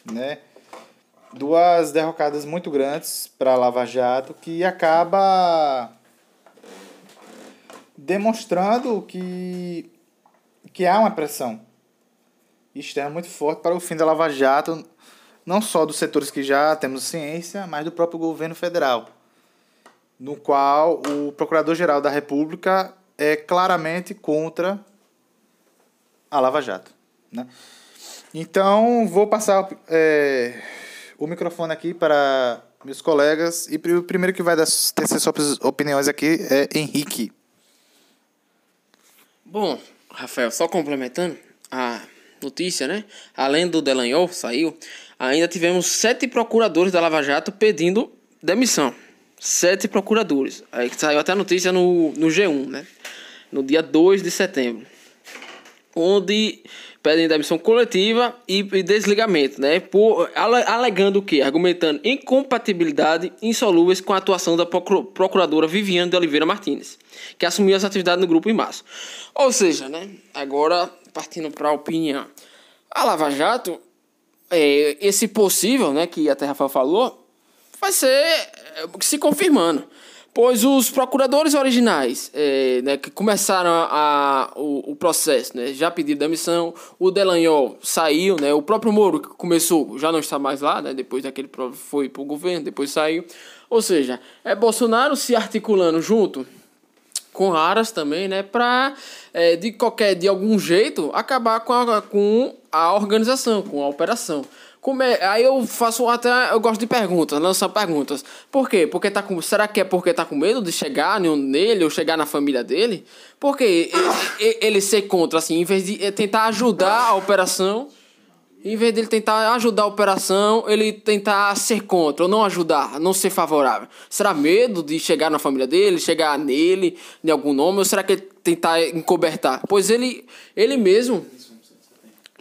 né? duas derrocadas muito grandes para a Lava Jato que acaba demonstrando que, que há uma pressão externa muito forte para o fim da Lava Jato, não só dos setores que já temos ciência, mas do próprio governo federal, no qual o Procurador-Geral da República é claramente contra a Lava Jato. Né? Então, vou passar é, o microfone aqui para meus colegas. E o primeiro que vai dar, suas opiniões aqui é Henrique. Bom, Rafael, só complementando a notícia, né? Além do Delanhol, saiu, ainda tivemos sete procuradores da Lava Jato pedindo demissão. Sete procuradores. Aí saiu até a notícia no, no G1, né? No dia 2 de setembro. Onde pedem demissão coletiva e, desligamento, né? Por, alegando o quê? Argumentando incompatibilidade insolúveis com a atuação da procuradora Viviane de Oliveira Martins, que assumiu as atividades no grupo em março. Ou seja, né? Agora, partindo para a opinião, a Lava Jato, é, esse possível, né, que a Terra falou, vai ser é, se confirmando. Pois os procuradores originais é, né, que começaram a, a o, o, processo né, já pediram demissão, o Delanhol saiu, né, o próprio Moro que começou já não está mais lá, né, depois daquele foi para o governo, depois saiu. Ou seja, é Bolsonaro se articulando junto com Aras também, né, para é, de qualquer de algum jeito acabar com a, com a organização, com a operação. Como é? Aí eu faço até. Eu gosto de perguntas, lançar perguntas. Por quê? Porque tá com. Será que é porque tá com medo de chegar nele ou chegar na família dele? Porque ele, ele ser contra, assim, em vez de tentar ajudar a operação. Em vez dele tentar ajudar a operação, ele tentar ser contra, ou não ajudar, não ser favorável. Será medo de chegar na família dele, chegar nele, de algum nome, ou será que ele tentar encobertar? Pois ele, ele mesmo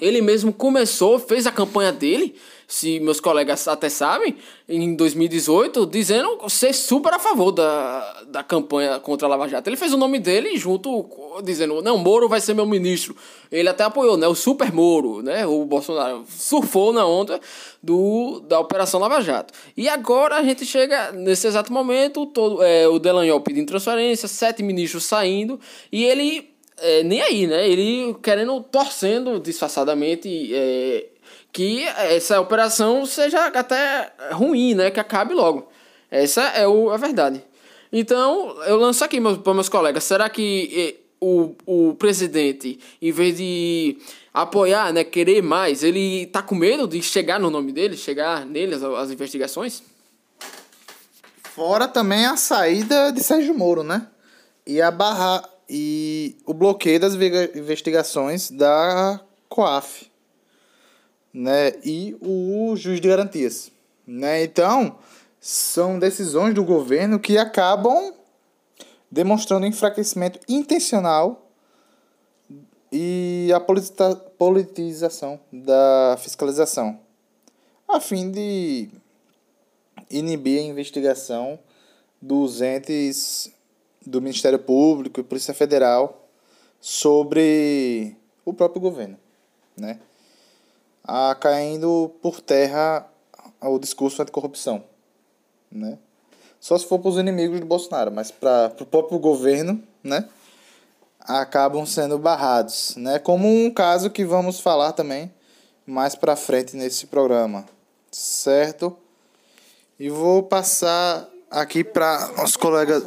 ele mesmo começou, fez a campanha dele, se meus colegas até sabem, em 2018, dizendo ser super a favor da, da campanha contra a Lava Jato. Ele fez o nome dele junto, dizendo, não, Moro vai ser meu ministro. Ele até apoiou, né, o Super Moro, né, o Bolsonaro surfou na onda do, da Operação Lava Jato. E agora a gente chega, nesse exato momento, todo, é, o Delanhol pedindo transferência, sete ministros saindo, e ele é, nem aí, né? Ele querendo, torcendo disfarçadamente é, que essa operação seja até ruim, né? Que acabe logo. Essa é o, a verdade. Então, eu lanço aqui para meus colegas: será que o, o presidente, em vez de apoiar, né, querer mais, ele tá com medo de chegar no nome dele, chegar nele as, as investigações? Fora também a saída de Sérgio Moro, né? E a barra e o bloqueio das investigações da COAF né, e o juiz de garantias. Né? Então, são decisões do governo que acabam demonstrando enfraquecimento intencional e a politização da fiscalização, a fim de inibir a investigação dos entes do Ministério Público e Polícia Federal sobre o próprio governo, né? A caindo por terra o discurso anticorrupção, né? Só se for para os inimigos do Bolsonaro, mas para o próprio governo, né? Acabam sendo barrados, né? Como um caso que vamos falar também mais para frente nesse programa, certo? E vou passar aqui para nosso colega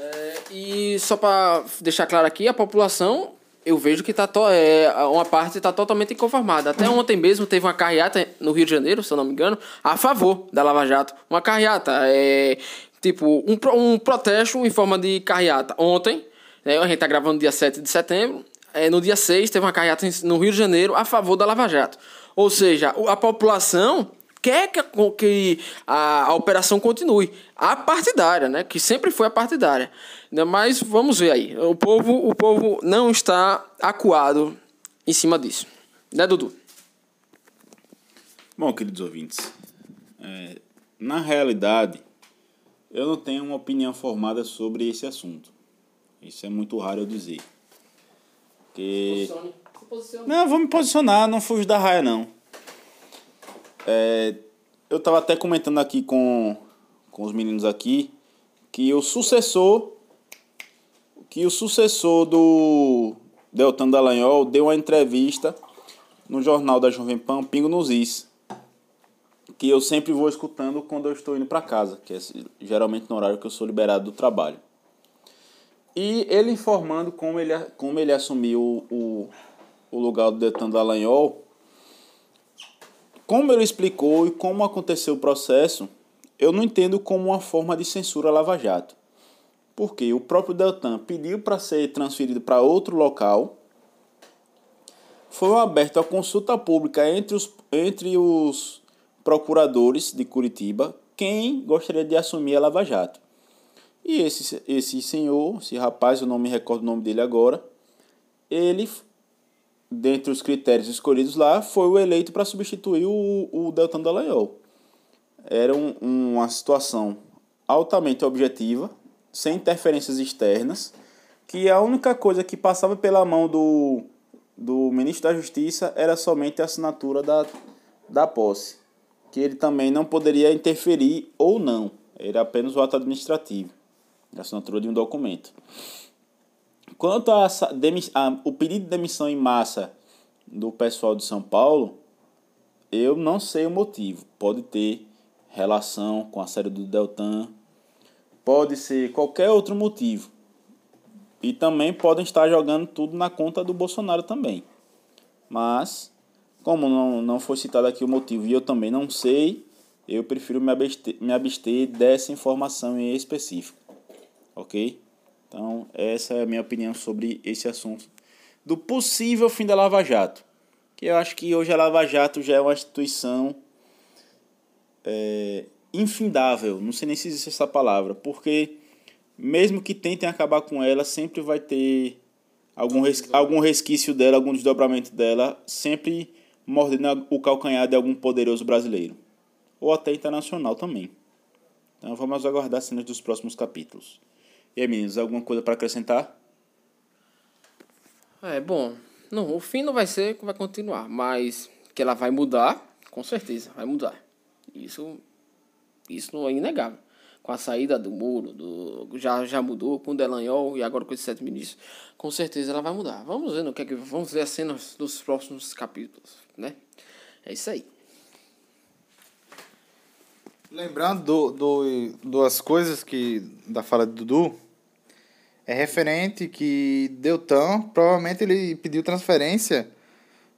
é, e só para deixar claro aqui, a população, eu vejo que tá to, é, uma parte está totalmente inconformada. Até ontem mesmo teve uma carreata no Rio de Janeiro, se eu não me engano, a favor da Lava Jato. Uma carreata, é, tipo, um, um protesto em forma de carreata. Ontem, né, a gente está gravando dia 7 de setembro, é, no dia 6 teve uma carreata no Rio de Janeiro a favor da Lava Jato. Ou seja, a população quer que, que a, a operação continue. A partidária, né? Que sempre foi a partidária. Né, mas vamos ver aí. O povo, o povo não está acuado em cima disso. Né, Dudu? Bom, queridos ouvintes, é, na realidade, eu não tenho uma opinião formada sobre esse assunto. Isso é muito raro eu dizer. Porque... Não, vou me posicionar, não fujo da raia, não. É, eu estava até comentando aqui com, com os meninos aqui que o sucessor que o sucessor do Deltan Dallagnol deu uma entrevista no jornal da Jovem Pan, Pingo nos Is, que eu sempre vou escutando quando eu estou indo para casa, que é geralmente no horário que eu sou liberado do trabalho. E ele informando como ele, como ele assumiu o, o lugar do Deltan Dallagnol, como ele explicou e como aconteceu o processo, eu não entendo como uma forma de censura Lava Jato. Porque o próprio Deltan pediu para ser transferido para outro local, foi aberta a consulta pública entre os, entre os procuradores de Curitiba quem gostaria de assumir a Lava Jato. E esse, esse senhor, esse rapaz, eu não me recordo o nome dele agora, ele, dentre os critérios escolhidos lá, foi o eleito para substituir o, o Deltan Dallagnol. Era um, uma situação altamente objetiva, sem interferências externas, que a única coisa que passava pela mão do, do ministro da Justiça era somente a assinatura da, da posse, que ele também não poderia interferir ou não, era apenas o ato administrativo, a assinatura de um documento. Quanto a, a, o pedido de demissão em massa do pessoal de São Paulo, eu não sei o motivo. Pode ter relação com a série do Deltan, pode ser qualquer outro motivo. E também podem estar jogando tudo na conta do Bolsonaro também. Mas, como não, não foi citado aqui o motivo e eu também não sei, eu prefiro me abster, me abster dessa informação em específico. Ok? Então, essa é a minha opinião sobre esse assunto do possível fim da Lava Jato. Que eu acho que hoje a Lava Jato já é uma instituição é, infindável, não sei nem se existe essa palavra, porque mesmo que tentem acabar com ela, sempre vai ter algum, res, algum resquício dela, algum desdobramento dela, sempre mordendo o calcanhar de algum poderoso brasileiro, ou até internacional também. Então vamos aguardar cenas dos próximos capítulos. E aí, meninos, alguma coisa para acrescentar? É, bom, não, o fim não vai ser, vai continuar, mas que ela vai mudar, com certeza, vai mudar. Isso isso é inegável. Com a saída do muro, do, já, já mudou, com o Delanhol e agora com esses sete ministros, com certeza ela vai mudar. Vamos ver no que é que vamos ver as cenas dos próximos capítulos, né? É isso aí. Lembrando do, do, duas coisas que da fala de Dudu, é referente que Deltan, provavelmente ele pediu transferência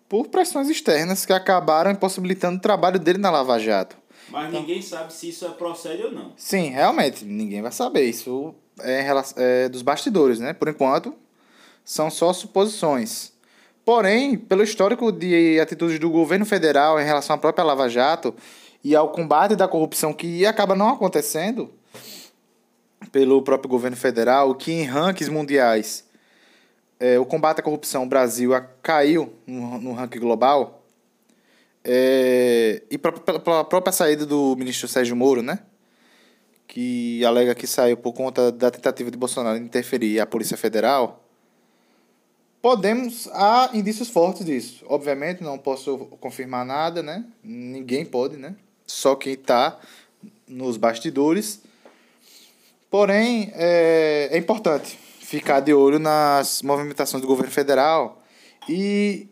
por pressões externas que acabaram impossibilitando o trabalho dele na Lava Jato. Mas então, ninguém sabe se isso é procede ou não. Sim, realmente, ninguém vai saber. Isso é, é dos bastidores, né? Por enquanto, são só suposições. Porém, pelo histórico de atitudes do governo federal em relação à própria Lava Jato e ao combate da corrupção que acaba não acontecendo pelo próprio governo federal, que em rankings mundiais é, o combate à corrupção, Brasil caiu no, no ranking global, é, e pela própria saída do ministro Sérgio Moro, né? Que alega que saiu por conta da tentativa de Bolsonaro interferir a Polícia Federal. Podemos. Há indícios fortes disso. Obviamente, não posso confirmar nada, né? Ninguém pode, né? Só quem está nos bastidores. Porém, é, é importante ficar de olho nas movimentações do governo federal e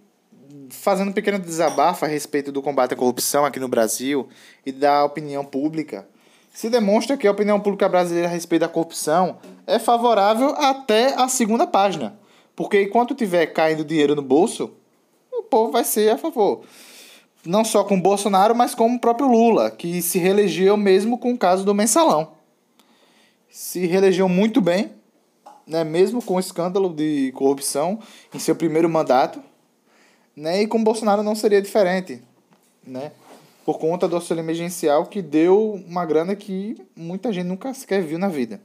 fazendo um pequeno desabafo a respeito do combate à corrupção aqui no Brasil e da opinião pública, se demonstra que a opinião pública brasileira a respeito da corrupção é favorável até a segunda página. Porque enquanto tiver caindo dinheiro no bolso, o povo vai ser a favor. Não só com Bolsonaro, mas com o próprio Lula, que se reelegeu mesmo com o caso do mensalão. Se reelegeu muito bem, né, mesmo com o escândalo de corrupção em seu primeiro mandato né? E com Bolsonaro não seria diferente, né? Por conta do auxílio emergencial que deu uma grana que muita gente nunca sequer viu na vida.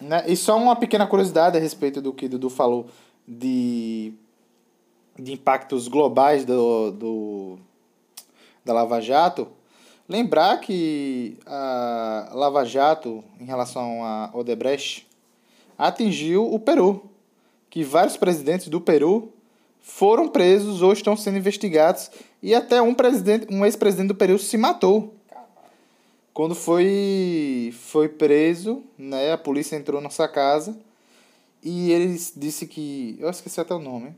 Né? E só uma pequena curiosidade a respeito do que Dudu falou de, de impactos globais do, do, da Lava Jato. Lembrar que a Lava Jato, em relação a Odebrecht, atingiu o Peru. Que vários presidentes do Peru foram presos ou estão sendo investigados e até um presidente, um ex-presidente do período se matou. Quando foi foi preso, né, a polícia entrou na sua casa e ele disse que, eu esqueci até o nome,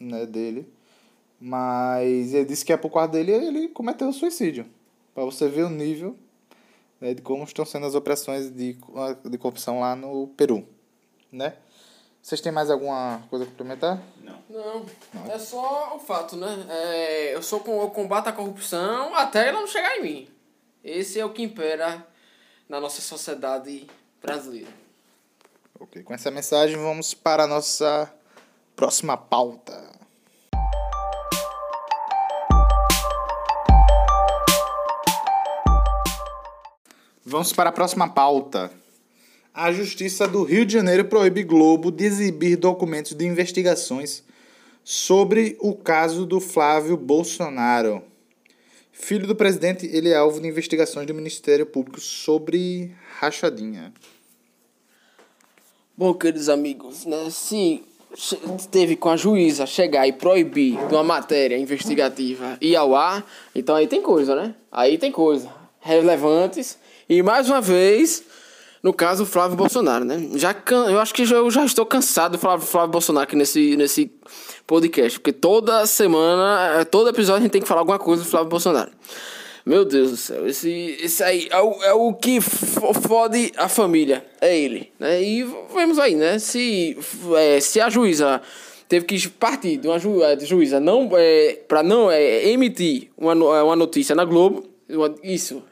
né, dele, mas ele disse que é por causa dele ele cometeu suicídio. Para você ver o nível né, de como estão sendo as operações de, de corrupção lá no Peru, né? Vocês têm mais alguma coisa a complementar? Não. Não, é só o fato, né? É, eu sou com, eu combato a corrupção até ela não chegar em mim. Esse é o que impera na nossa sociedade brasileira. Ok, com essa mensagem vamos para a nossa próxima pauta. Vamos para a próxima pauta. A Justiça do Rio de Janeiro proíbe Globo de exibir documentos de investigações sobre o caso do Flávio Bolsonaro. Filho do presidente, ele é alvo de investigações do Ministério Público sobre rachadinha. Bom, queridos amigos, né? Se teve com a juíza chegar e proibir de uma matéria investigativa ir ao ar, então aí tem coisa, né? Aí tem coisa. Relevantes. E mais uma vez, no caso, Flávio Bolsonaro, né? Já can... Eu acho que já, eu já estou cansado do Flávio, Flávio Bolsonaro aqui nesse, nesse podcast. Porque toda semana, eh, todo episódio, a gente tem que falar alguma coisa do Flávio Bolsonaro. Meu Deus do céu, esse, esse aí é o, é o que fo- fode a família, é ele, né? E vemos aí, né? Se, é, se a juíza teve que partir de uma ju, é, juíza não, é, para não é, emitir uma, é, uma notícia na Globo, isso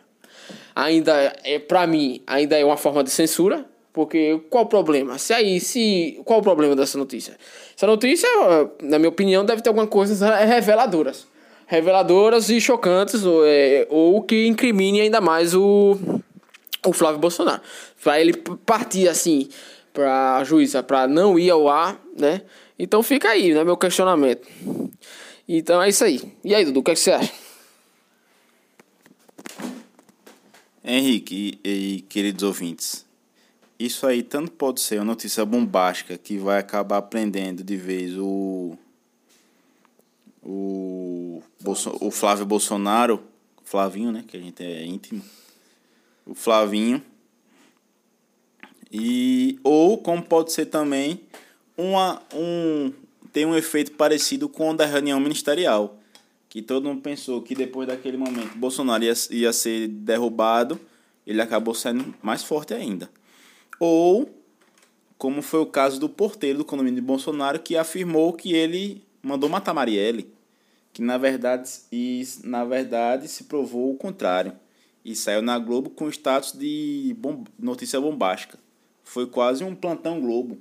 ainda é para mim ainda é uma forma de censura porque qual o problema? Se aí se qual o problema dessa notícia? Essa notícia na minha opinião deve ter algumas coisas reveladoras. Reveladoras e chocantes ou, é, ou que incrimine ainda mais o o Flávio Bolsonaro. Para ele partir assim para a juíza para não ir ao ar né? Então fica aí né meu questionamento. Então é isso aí. E aí Dudu o que, é que você acha Henrique e, e queridos ouvintes, isso aí tanto pode ser uma notícia bombástica que vai acabar prendendo de vez o o, Bolso, o Flávio Bolsonaro, Flavinho, né, que a gente é íntimo, o Flavinho, e ou como pode ser também uma um tem um efeito parecido com o da reunião ministerial, que todo mundo pensou que depois daquele momento Bolsonaro ia, ia ser derrubado, ele acabou saindo mais forte ainda. Ou, como foi o caso do porteiro do condomínio de Bolsonaro, que afirmou que ele mandou matar Marielle, que na verdade, e, na verdade se provou o contrário. E saiu na Globo com status de bom, notícia bombástica. Foi quase um plantão Globo.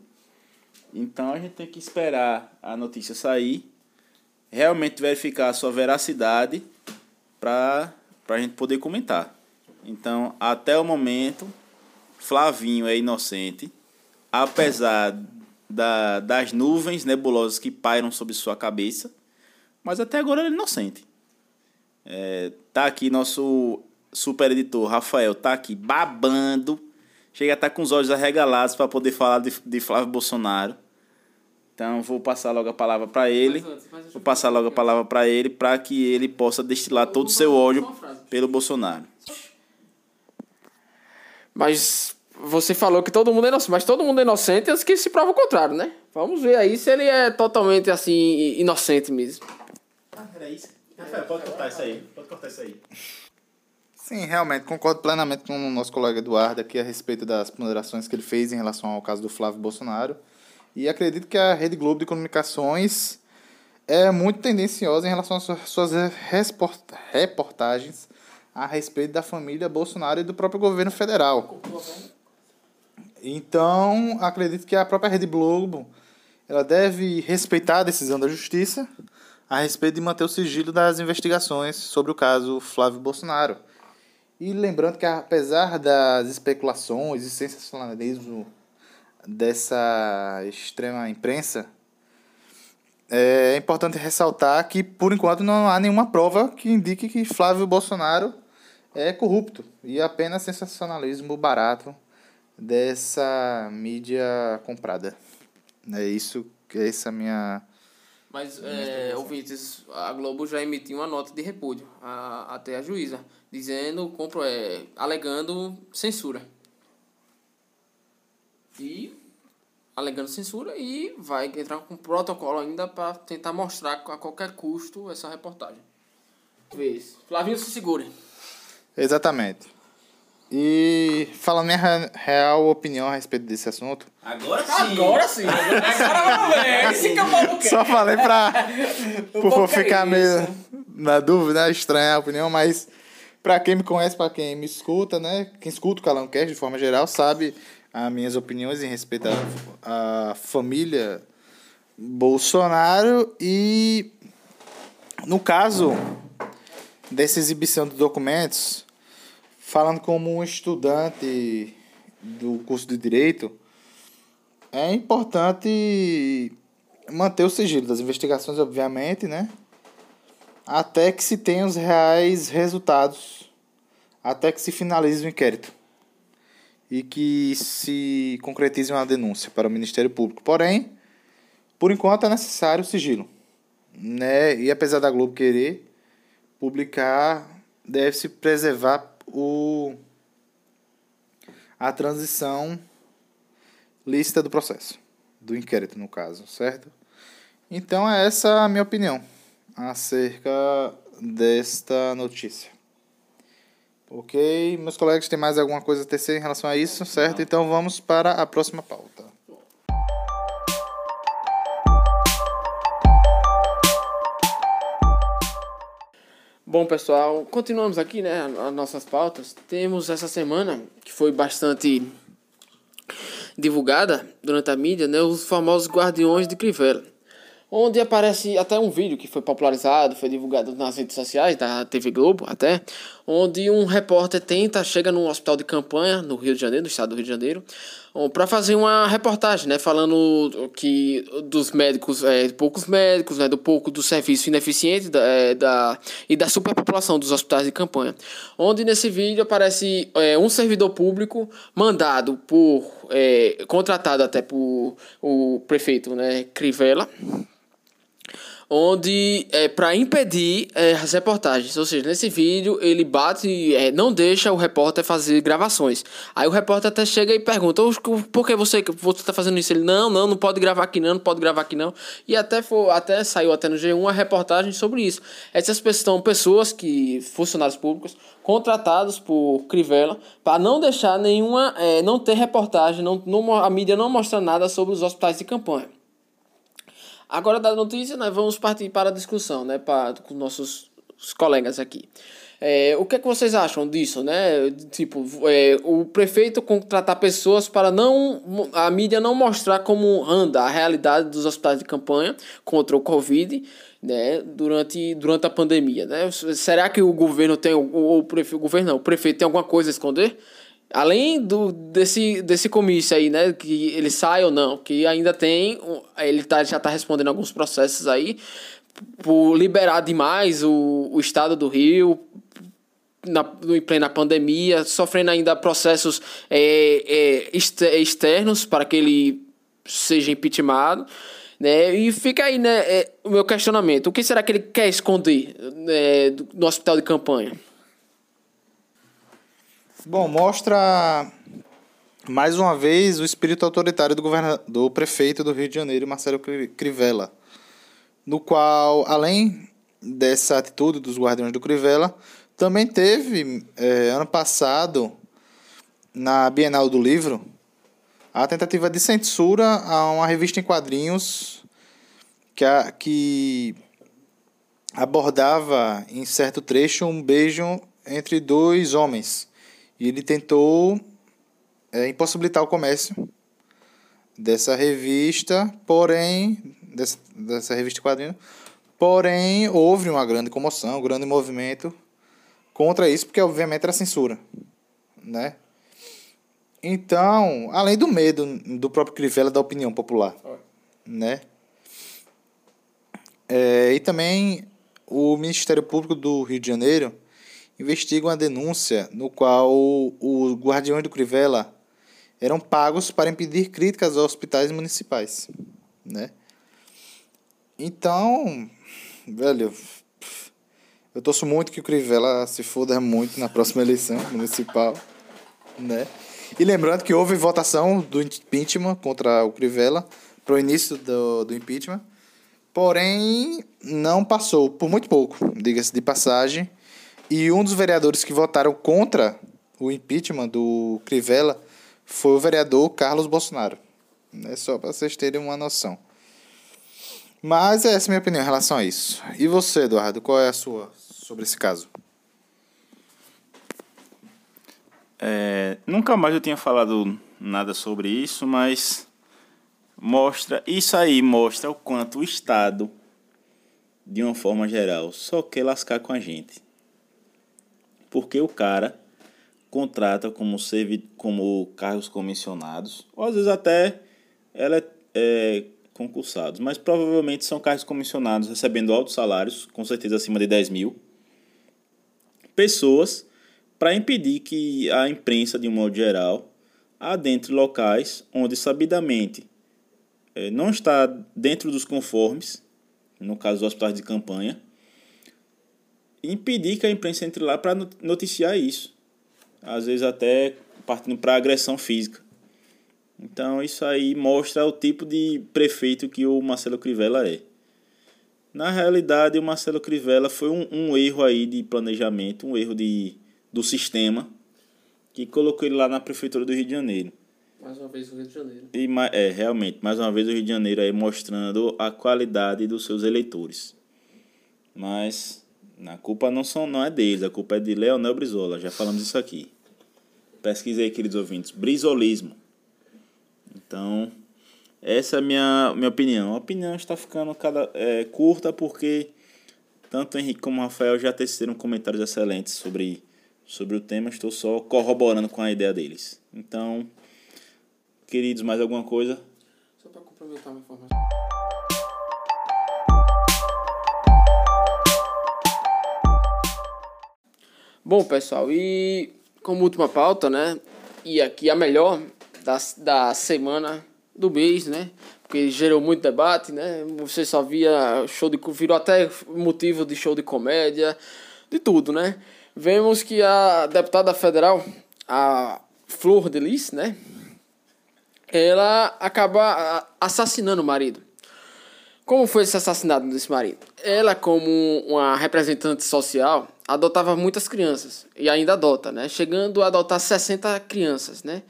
Então a gente tem que esperar a notícia sair realmente verificar a sua veracidade para a gente poder comentar. Então, até o momento, Flavinho é inocente, apesar da, das nuvens nebulosas que pairam sobre sua cabeça, mas até agora ele é inocente. É, tá aqui nosso super editor, Rafael, tá aqui babando, chega a estar com os olhos arregalados para poder falar de, de Flávio Bolsonaro. Então vou passar logo a palavra para ele. Mas antes, mas deixa eu Vou passar logo a palavra para ele para que ele possa destilar todo o seu ódio pelo Bolsonaro. Mas você falou que todo mundo é inocente, mas todo mundo é inocente antes que se prova o contrário, né? Vamos ver aí se ele é totalmente assim inocente mesmo. Ah, era isso. Rafael, pode cortar isso aí. Pode cortar isso aí. Sim, realmente, concordo plenamente com o nosso colega Eduardo aqui a respeito das ponderações que ele fez em relação ao caso do Flávio Bolsonaro. E acredito que a Rede Globo de Comunicações é muito tendenciosa em relação às suas- reportagens a respeito da família Bolsonaro e do próprio governo federal. Então, acredito que a própria Rede Globo ela deve respeitar a decisão da justiça a respeito de manter o sigilo das investigações sobre o caso Flávio Bolsonaro. E lembrando que apesar das especulações e sensacionalismo dessa extrema imprensa, é importante ressaltar que por enquanto não há nenhuma prova que indique que Flávio Bolsonaro é corrupto e apenas sensacionalismo barato dessa mídia comprada. É isso que essa é a minha Mas, é, ouvintes, a Globo já emitiu uma nota de repúdio a, até a juíza, dizendo, compro, é, alegando censura. E alegando censura e vai entrar com protocolo ainda para tentar mostrar a qualquer custo essa reportagem. Vez. Flavinho se segure. Exatamente. E falando minha re- real opinião a respeito desse assunto, Agora sim. Agora sim. Agora vamos ver. Esse que é o Paulo quer. só falei pra [laughs] por quer ficar meio na dúvida, estranhar a opinião, mas pra quem me conhece, pra quem me escuta, né, quem escuta o Calãocast de forma geral, sabe as minhas opiniões em respeito à, família Bolsonaro e no caso dessa exibição de documentos, falando como um estudante do curso de direito, é importante manter o sigilo das investigações, obviamente, né? Até que se tenha os reais resultados, até que se finalize o inquérito e que se concretize uma denúncia para o Ministério Público. Porém, por enquanto é necessário sigilo, né? E apesar da Globo querer publicar, deve-se preservar o a transição lícita do processo, do inquérito no caso, certo? Então é essa a minha opinião acerca desta notícia. Ok, meus colegas têm mais alguma coisa a tecer em relação a isso, certo? Então vamos para a próxima pauta. Bom, pessoal, continuamos aqui, né, as nossas pautas. Temos essa semana, que foi bastante divulgada durante a mídia, né, os famosos Guardiões de Crivella. Onde aparece até um vídeo que foi popularizado, foi divulgado nas redes sociais da TV Globo até, onde um repórter tenta, chega num hospital de campanha no Rio de Janeiro, no estado do Rio de Janeiro, para fazer uma reportagem, né, falando que dos médicos, é, poucos médicos, né, do pouco do serviço ineficiente da, é, da, e da superpopulação dos hospitais de campanha. Onde nesse vídeo aparece é, um servidor público mandado por, é, contratado até por o prefeito, né, Crivella, onde é para impedir é, as reportagens. Ou seja, nesse vídeo ele bate, é, não deixa o repórter fazer gravações. Aí o repórter até chega e pergunta: "Oxe, por que você você está fazendo isso? Ele não, não, não pode gravar aqui não, não pode gravar aqui não. E até foi, até saiu até no G1 a reportagem sobre isso. Essas pessoas são pessoas que funcionários públicos contratados por Crivella para não deixar nenhuma, é, não ter reportagem, não, não, a mídia não mostra nada sobre os hospitais de campanha. Agora da notícia, nós vamos partir para a discussão, né, para com nossos os colegas aqui. É, o que, é que vocês acham disso, né? Tipo, é, o prefeito contratar pessoas para não a mídia não mostrar como anda a realidade dos hospitais de campanha contra o Covid, né? Durante, durante a pandemia, né? Será que o governo tem o, o, prefeito, o governo não, o prefeito tem alguma coisa a esconder? Além do, desse, desse comício aí, né? Que ele sai ou não, que ainda tem. Ele tá, já está respondendo alguns processos aí por liberar demais o, o estado do Rio na, em plena pandemia, sofrendo ainda processos é, é, externos para que ele seja impeachmentado. Né? E fica aí né, é, o meu questionamento: o que será que ele quer esconder né, no hospital de campanha? Bom, mostra mais uma vez o espírito autoritário do, governa do prefeito do Rio de Janeiro, Marcelo Crivella, no qual, além dessa atitude dos guardiões do Crivella, também teve, é, ano passado, na Bienal do Livro, a tentativa de censura a uma revista em quadrinhos que, a, que abordava, em certo trecho, um beijo entre dois homens. E ele tentou é, impossibilitar o comércio dessa revista, porém, dessa, dessa revista quadrinho, porém houve uma grande comoção, um grande movimento contra isso, porque obviamente era censura, né? Então, além do medo do próprio Crivella da opinião popular, né? É, e também o Ministério Público do Rio de Janeiro investiga uma denúncia no qual os guardiões do Crivella eram pagos para impedir críticas aos hospitais municipais, né? Então, velho, eu torço muito que o Crivella se foda muito na próxima eleição municipal, né? E lembrando que houve votação do impeachment contra o Crivella para o início do, do impeachment, porém não passou, por muito pouco, diga-se de passagem. E um dos vereadores que votaram contra o impeachment do Crivella foi o vereador Carlos Bolsonaro. Né? Só para vocês terem uma noção. Mas essa é a minha opinião em relação a isso. E você, Eduardo, qual é a sua sobre esse caso? É, nunca mais eu tinha falado nada sobre isso, mas mostra isso aí mostra o quanto o Estado, de uma forma geral, só quer lascar com a gente. Porque o cara contrata como, servi como cargos comissionados, ou às vezes até ela é, é concursados, mas provavelmente são cargos comissionados recebendo altos salários, com certeza acima de 10 mil, pessoas para impedir que a imprensa, de um modo geral, adentre locais onde sabidamente é, não está dentro dos conformes, no caso dos hospitais de campanha, impedir que a imprensa entre lá para noticiar isso. Às vezes até partindo para agressão física. Então isso aí mostra o tipo de prefeito que o Marcelo Crivella é. Na realidade, o Marcelo Crivella foi um, um erro aí de planejamento, um erro de do sistema que colocou ele lá na prefeitura do Rio de Janeiro. Mais uma vez o Rio de Janeiro. E, é, realmente, mais uma vez o Rio de Janeiro aí mostrando a qualidade dos seus eleitores. Mas a culpa não, são, não é deles, a culpa é de Leonel Brizola, já falamos isso aqui. Pesquisei, queridos ouvintes, brizolismo. Então, essa é a minha, minha opinião. A opinião está ficando cada, é, curta porque tanto Henrique como Rafael já teceram comentários excelentes sobre sobre o tema, estou só corroborando com a ideia deles. Então, queridos, mais alguma coisa? Só para complementar uma informação. Bom, pessoal, e como última pauta, né? E aqui a melhor da, da semana do mês, né? Porque gerou muito debate, né? Você só via show de. virou até motivo de show de comédia, de tudo, né? vemos que a deputada federal, a Flor de Lis, né? Ela acaba assassinando o marido. Como foi esse assassinato desse marido? Ela, como uma representante social, adotava muitas crianças e ainda adota, né? Chegando a adotar 60 crianças, né?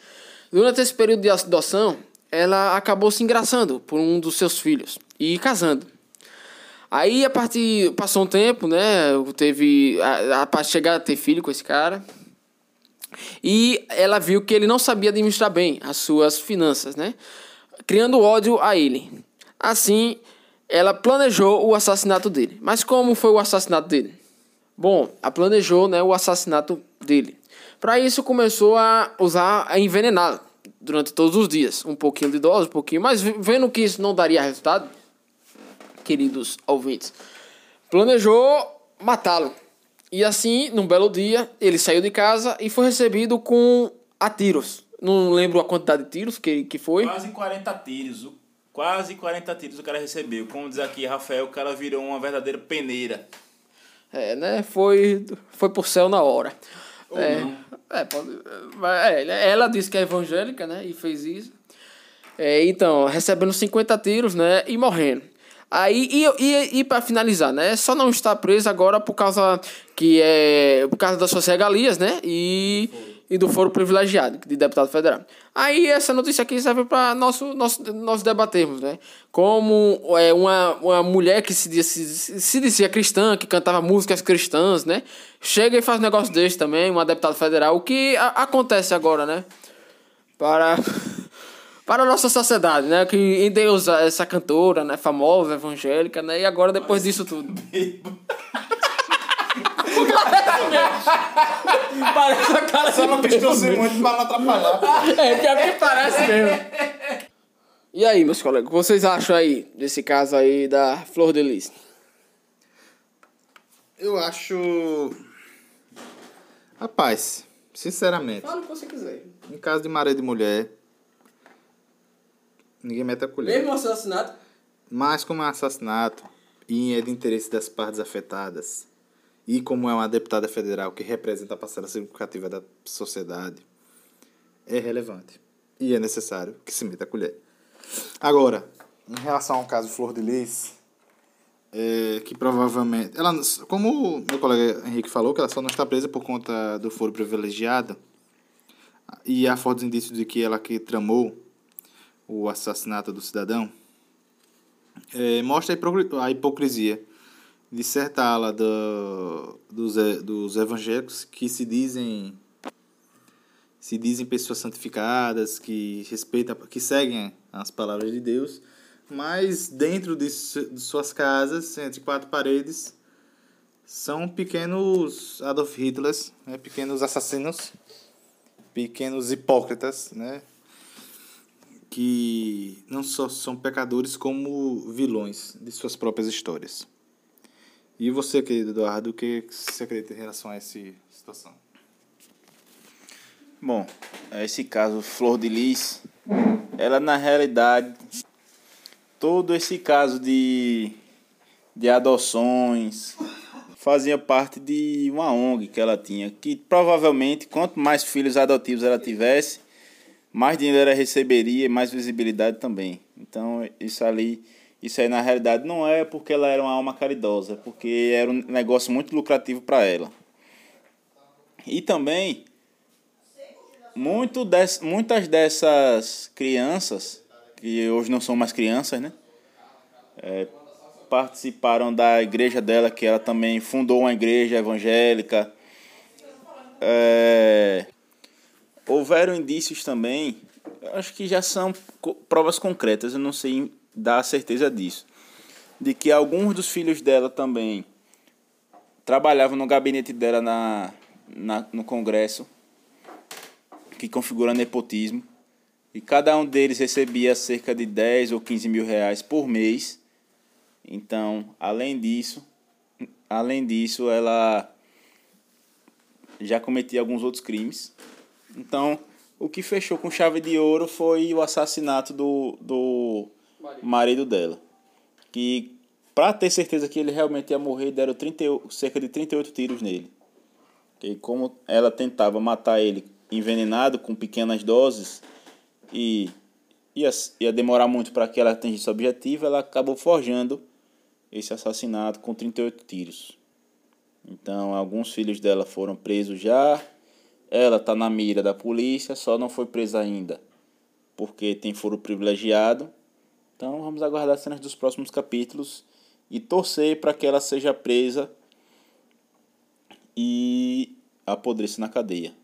Durante esse período de adoção, ela acabou se engraçando por um dos seus filhos e casando. Aí a partir passou um tempo, né? Teve a, a chegar a ter filho com esse cara. E ela viu que ele não sabia administrar bem as suas finanças, né? Criando ódio a ele. Assim, ela planejou o assassinato dele. Mas como foi o assassinato dele? Bom, ela planejou, né, o assassinato dele. Para isso começou a usar a envenená-lo durante todos os dias, um pouquinho de dose, um pouquinho, mas vendo que isso não daria resultado, queridos ouvintes, planejou matá-lo. E assim, num belo dia, ele saiu de casa e foi recebido com a tiros. Não lembro a quantidade de tiros que, que foi. Quase 40 tiros. Quase 40 tiros o cara recebeu. Como diz aqui Rafael, o cara virou uma verdadeira peneira. É, né? Foi, foi por céu na hora. Ou é, não. É, pode, é, ela disse que é evangélica, né? E fez isso. É, então, recebendo 50 tiros, né? E morrendo. Aí, e, e, e para finalizar, né? Só não está preso agora por causa que é. Por causa das suas regalias, né? E, e do foro privilegiado de deputado federal. Aí essa notícia aqui serve para nosso, nosso, nós debatermos, né? Como é, uma, uma mulher que se, se, se dizia cristã, que cantava músicas cristãs, né? Chega e faz um negócio desse também, uma deputada federal. O que a, acontece agora, né? Para [laughs] para a nossa sociedade, né? Que endeusa essa cantora, né? Famosa, evangélica, né? E agora, depois disso tudo. Parece a cara Só não distorcer muito para não atrapalhar. É, pior que parece mesmo. E aí, meus colegas, o que vocês acham aí desse caso aí da Flor de Lis? Eu acho. Rapaz, sinceramente, Fala o que você quiser. em caso de marido e mulher, ninguém mete a colher. Mesmo assassinato, Mas como é um assassinato e é de interesse das partes afetadas, e como é uma deputada federal que representa a parcela significativa da sociedade, é relevante. E é necessário que se meta a colher. Agora, em relação ao caso Flor de Lis, é, que provavelmente. Ela, como meu colega Henrique falou, que ela só não está presa por conta do foro privilegiado, e há fortes indícios de que ela que tramou o assassinato do cidadão, é, mostra a hipocrisia de certa ala do, dos, dos evangélicos que se dizem se dizem pessoas santificadas, que respeitam, que seguem as palavras de Deus, mas dentro de, de suas casas, entre quatro paredes, são pequenos Adolf Hitlers, né? pequenos assassinos, pequenos hipócritas, né? que não só são pecadores como vilões de suas próprias histórias. E você, querido Eduardo, o que você acredita em relação a essa situação? Bom, esse caso Flor de Lis, ela na realidade, todo esse caso de, de adoções fazia parte de uma ONG que ela tinha, que provavelmente quanto mais filhos adotivos ela tivesse, mais dinheiro ela receberia e mais visibilidade também. Então, isso ali, isso aí na realidade não é porque ela era uma alma caridosa, é porque era um negócio muito lucrativo para ela. E também muito des, muitas dessas crianças, que hoje não são mais crianças, né? É, participaram da igreja dela, que ela também fundou uma igreja evangélica. É, houveram indícios também, acho que já são provas concretas, eu não sei dar certeza disso, de que alguns dos filhos dela também trabalhavam no gabinete dela na, na no Congresso que configura nepotismo, e cada um deles recebia cerca de 10 ou 15 mil reais por mês. Então, além disso, além disso, ela já cometia alguns outros crimes. Então, o que fechou com chave de ouro foi o assassinato do, do marido dela. Que, para ter certeza que ele realmente ia morrer, deram 30, cerca de 38 tiros nele. E como ela tentava matar ele envenenado com pequenas doses e ia, ia demorar muito para que ela atingisse o objetivo, ela acabou forjando esse assassinato com 38 tiros. Então, alguns filhos dela foram presos já. Ela está na mira da polícia, só não foi presa ainda porque tem foro privilegiado. Então, vamos aguardar cenas dos próximos capítulos e torcer para que ela seja presa e apodreça na cadeia.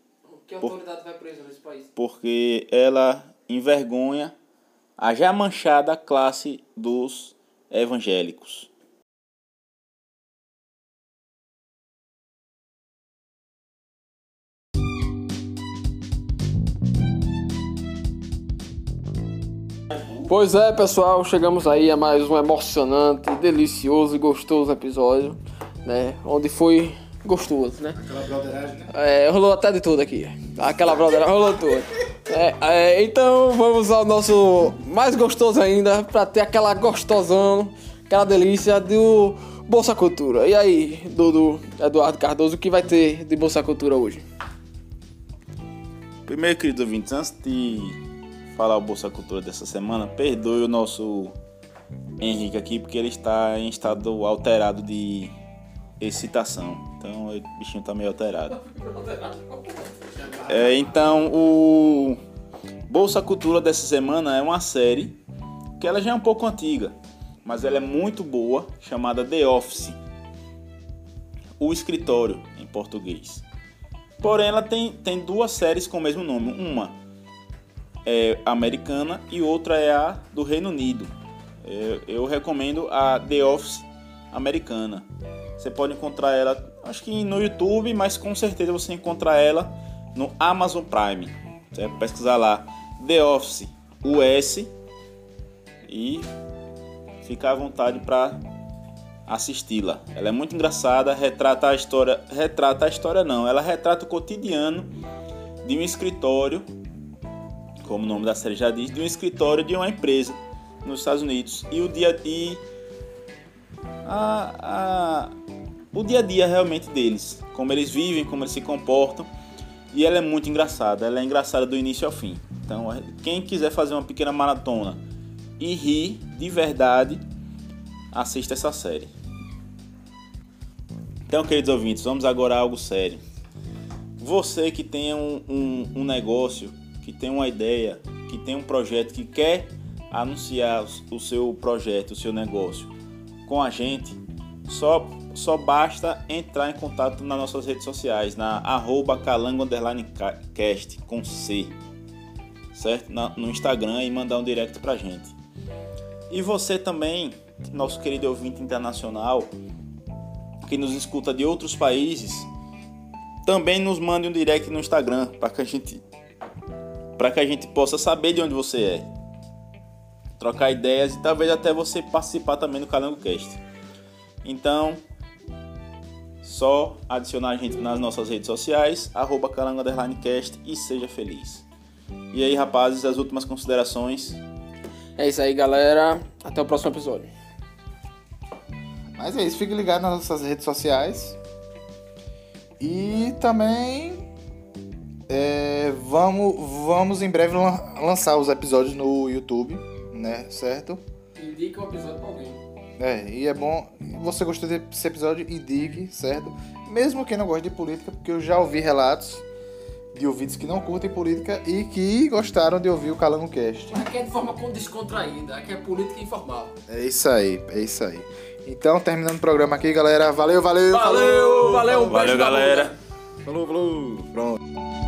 Que autoridade Por, vai presa nesse país? Porque ela envergonha a já manchada classe dos evangélicos. Pois é, pessoal, chegamos aí a mais um emocionante, delicioso e gostoso episódio, né? Onde foi gostoso, né? Aquela broderagem, né? É, rolou até de tudo aqui. Aquela broderagem rolou tudo. É, é, então vamos ao nosso mais gostoso ainda, pra ter aquela gostosão, aquela delícia do Bolsa Cultura. E aí, Dudu, Eduardo Cardoso, o que vai ter de Bolsa Cultura hoje? Primeiro, querido ouvintes, antes de falar o Bolsa Cultura dessa semana, perdoe o nosso Henrique aqui, porque ele está em estado alterado de excitação. Então o bichinho tá meio alterado. É, então o Bolsa Cultura dessa semana é uma série que ela já é um pouco antiga, mas ela é muito boa, chamada The Office. O escritório em português. Porém, ela tem, tem duas séries com o mesmo nome. Uma é americana e outra é a do Reino Unido. Eu, eu recomendo a The Office americana. Você pode encontrar ela, acho que no YouTube, mas com certeza você encontra ela no Amazon Prime. Você vai pesquisar lá The Office US e ficar à vontade para assisti-la. Ela é muito engraçada, retrata a história, retrata a história não, ela retrata o cotidiano de um escritório, como o nome da série já diz, de um escritório de uma empresa nos Estados Unidos. E o dia e a, a, o dia a dia realmente deles, como eles vivem, como eles se comportam. E ela é muito engraçada, ela é engraçada do início ao fim. Então, quem quiser fazer uma pequena maratona e rir de verdade, assista essa série. Então, queridos ouvintes, vamos agora a algo sério. Você que tem um, um, um negócio, que tem uma ideia, que tem um projeto, que quer anunciar o seu projeto, o seu negócio com a gente, só, só basta entrar em contato nas nossas redes sociais, na arroba calango_cast com C, certo? no Instagram e mandar um direct pra gente. E você também, nosso querido ouvinte internacional, que nos escuta de outros países, também nos mande um direct no Instagram para que a gente para que a gente possa saber de onde você é. Trocar ideias e talvez até você participar também do Calango Cast. Então, só adicionar a gente nas nossas redes sociais, arroba calango_cast e seja feliz. E aí, rapazes, as últimas considerações. É isso aí, galera. Até o próximo episódio. Mas é isso, fique ligado nas nossas redes sociais. E também é, vamos, vamos em breve lançar os episódios no YouTube, né? Certo? Indique o episódio pra alguém. É, e é bom. Você gostou desse episódio? Indique, certo? Mesmo quem não gosta de política, porque eu já ouvi relatos de ouvintes que não curtem política e que gostaram de ouvir o Calango Cast. Aqui é de forma descontraída, aqui é política informal. É isso aí, é isso aí. Então, terminando o programa aqui, galera. Valeu, valeu. Valeu, valeu, valeu, um valeu galera. Falou, falou. Pronto.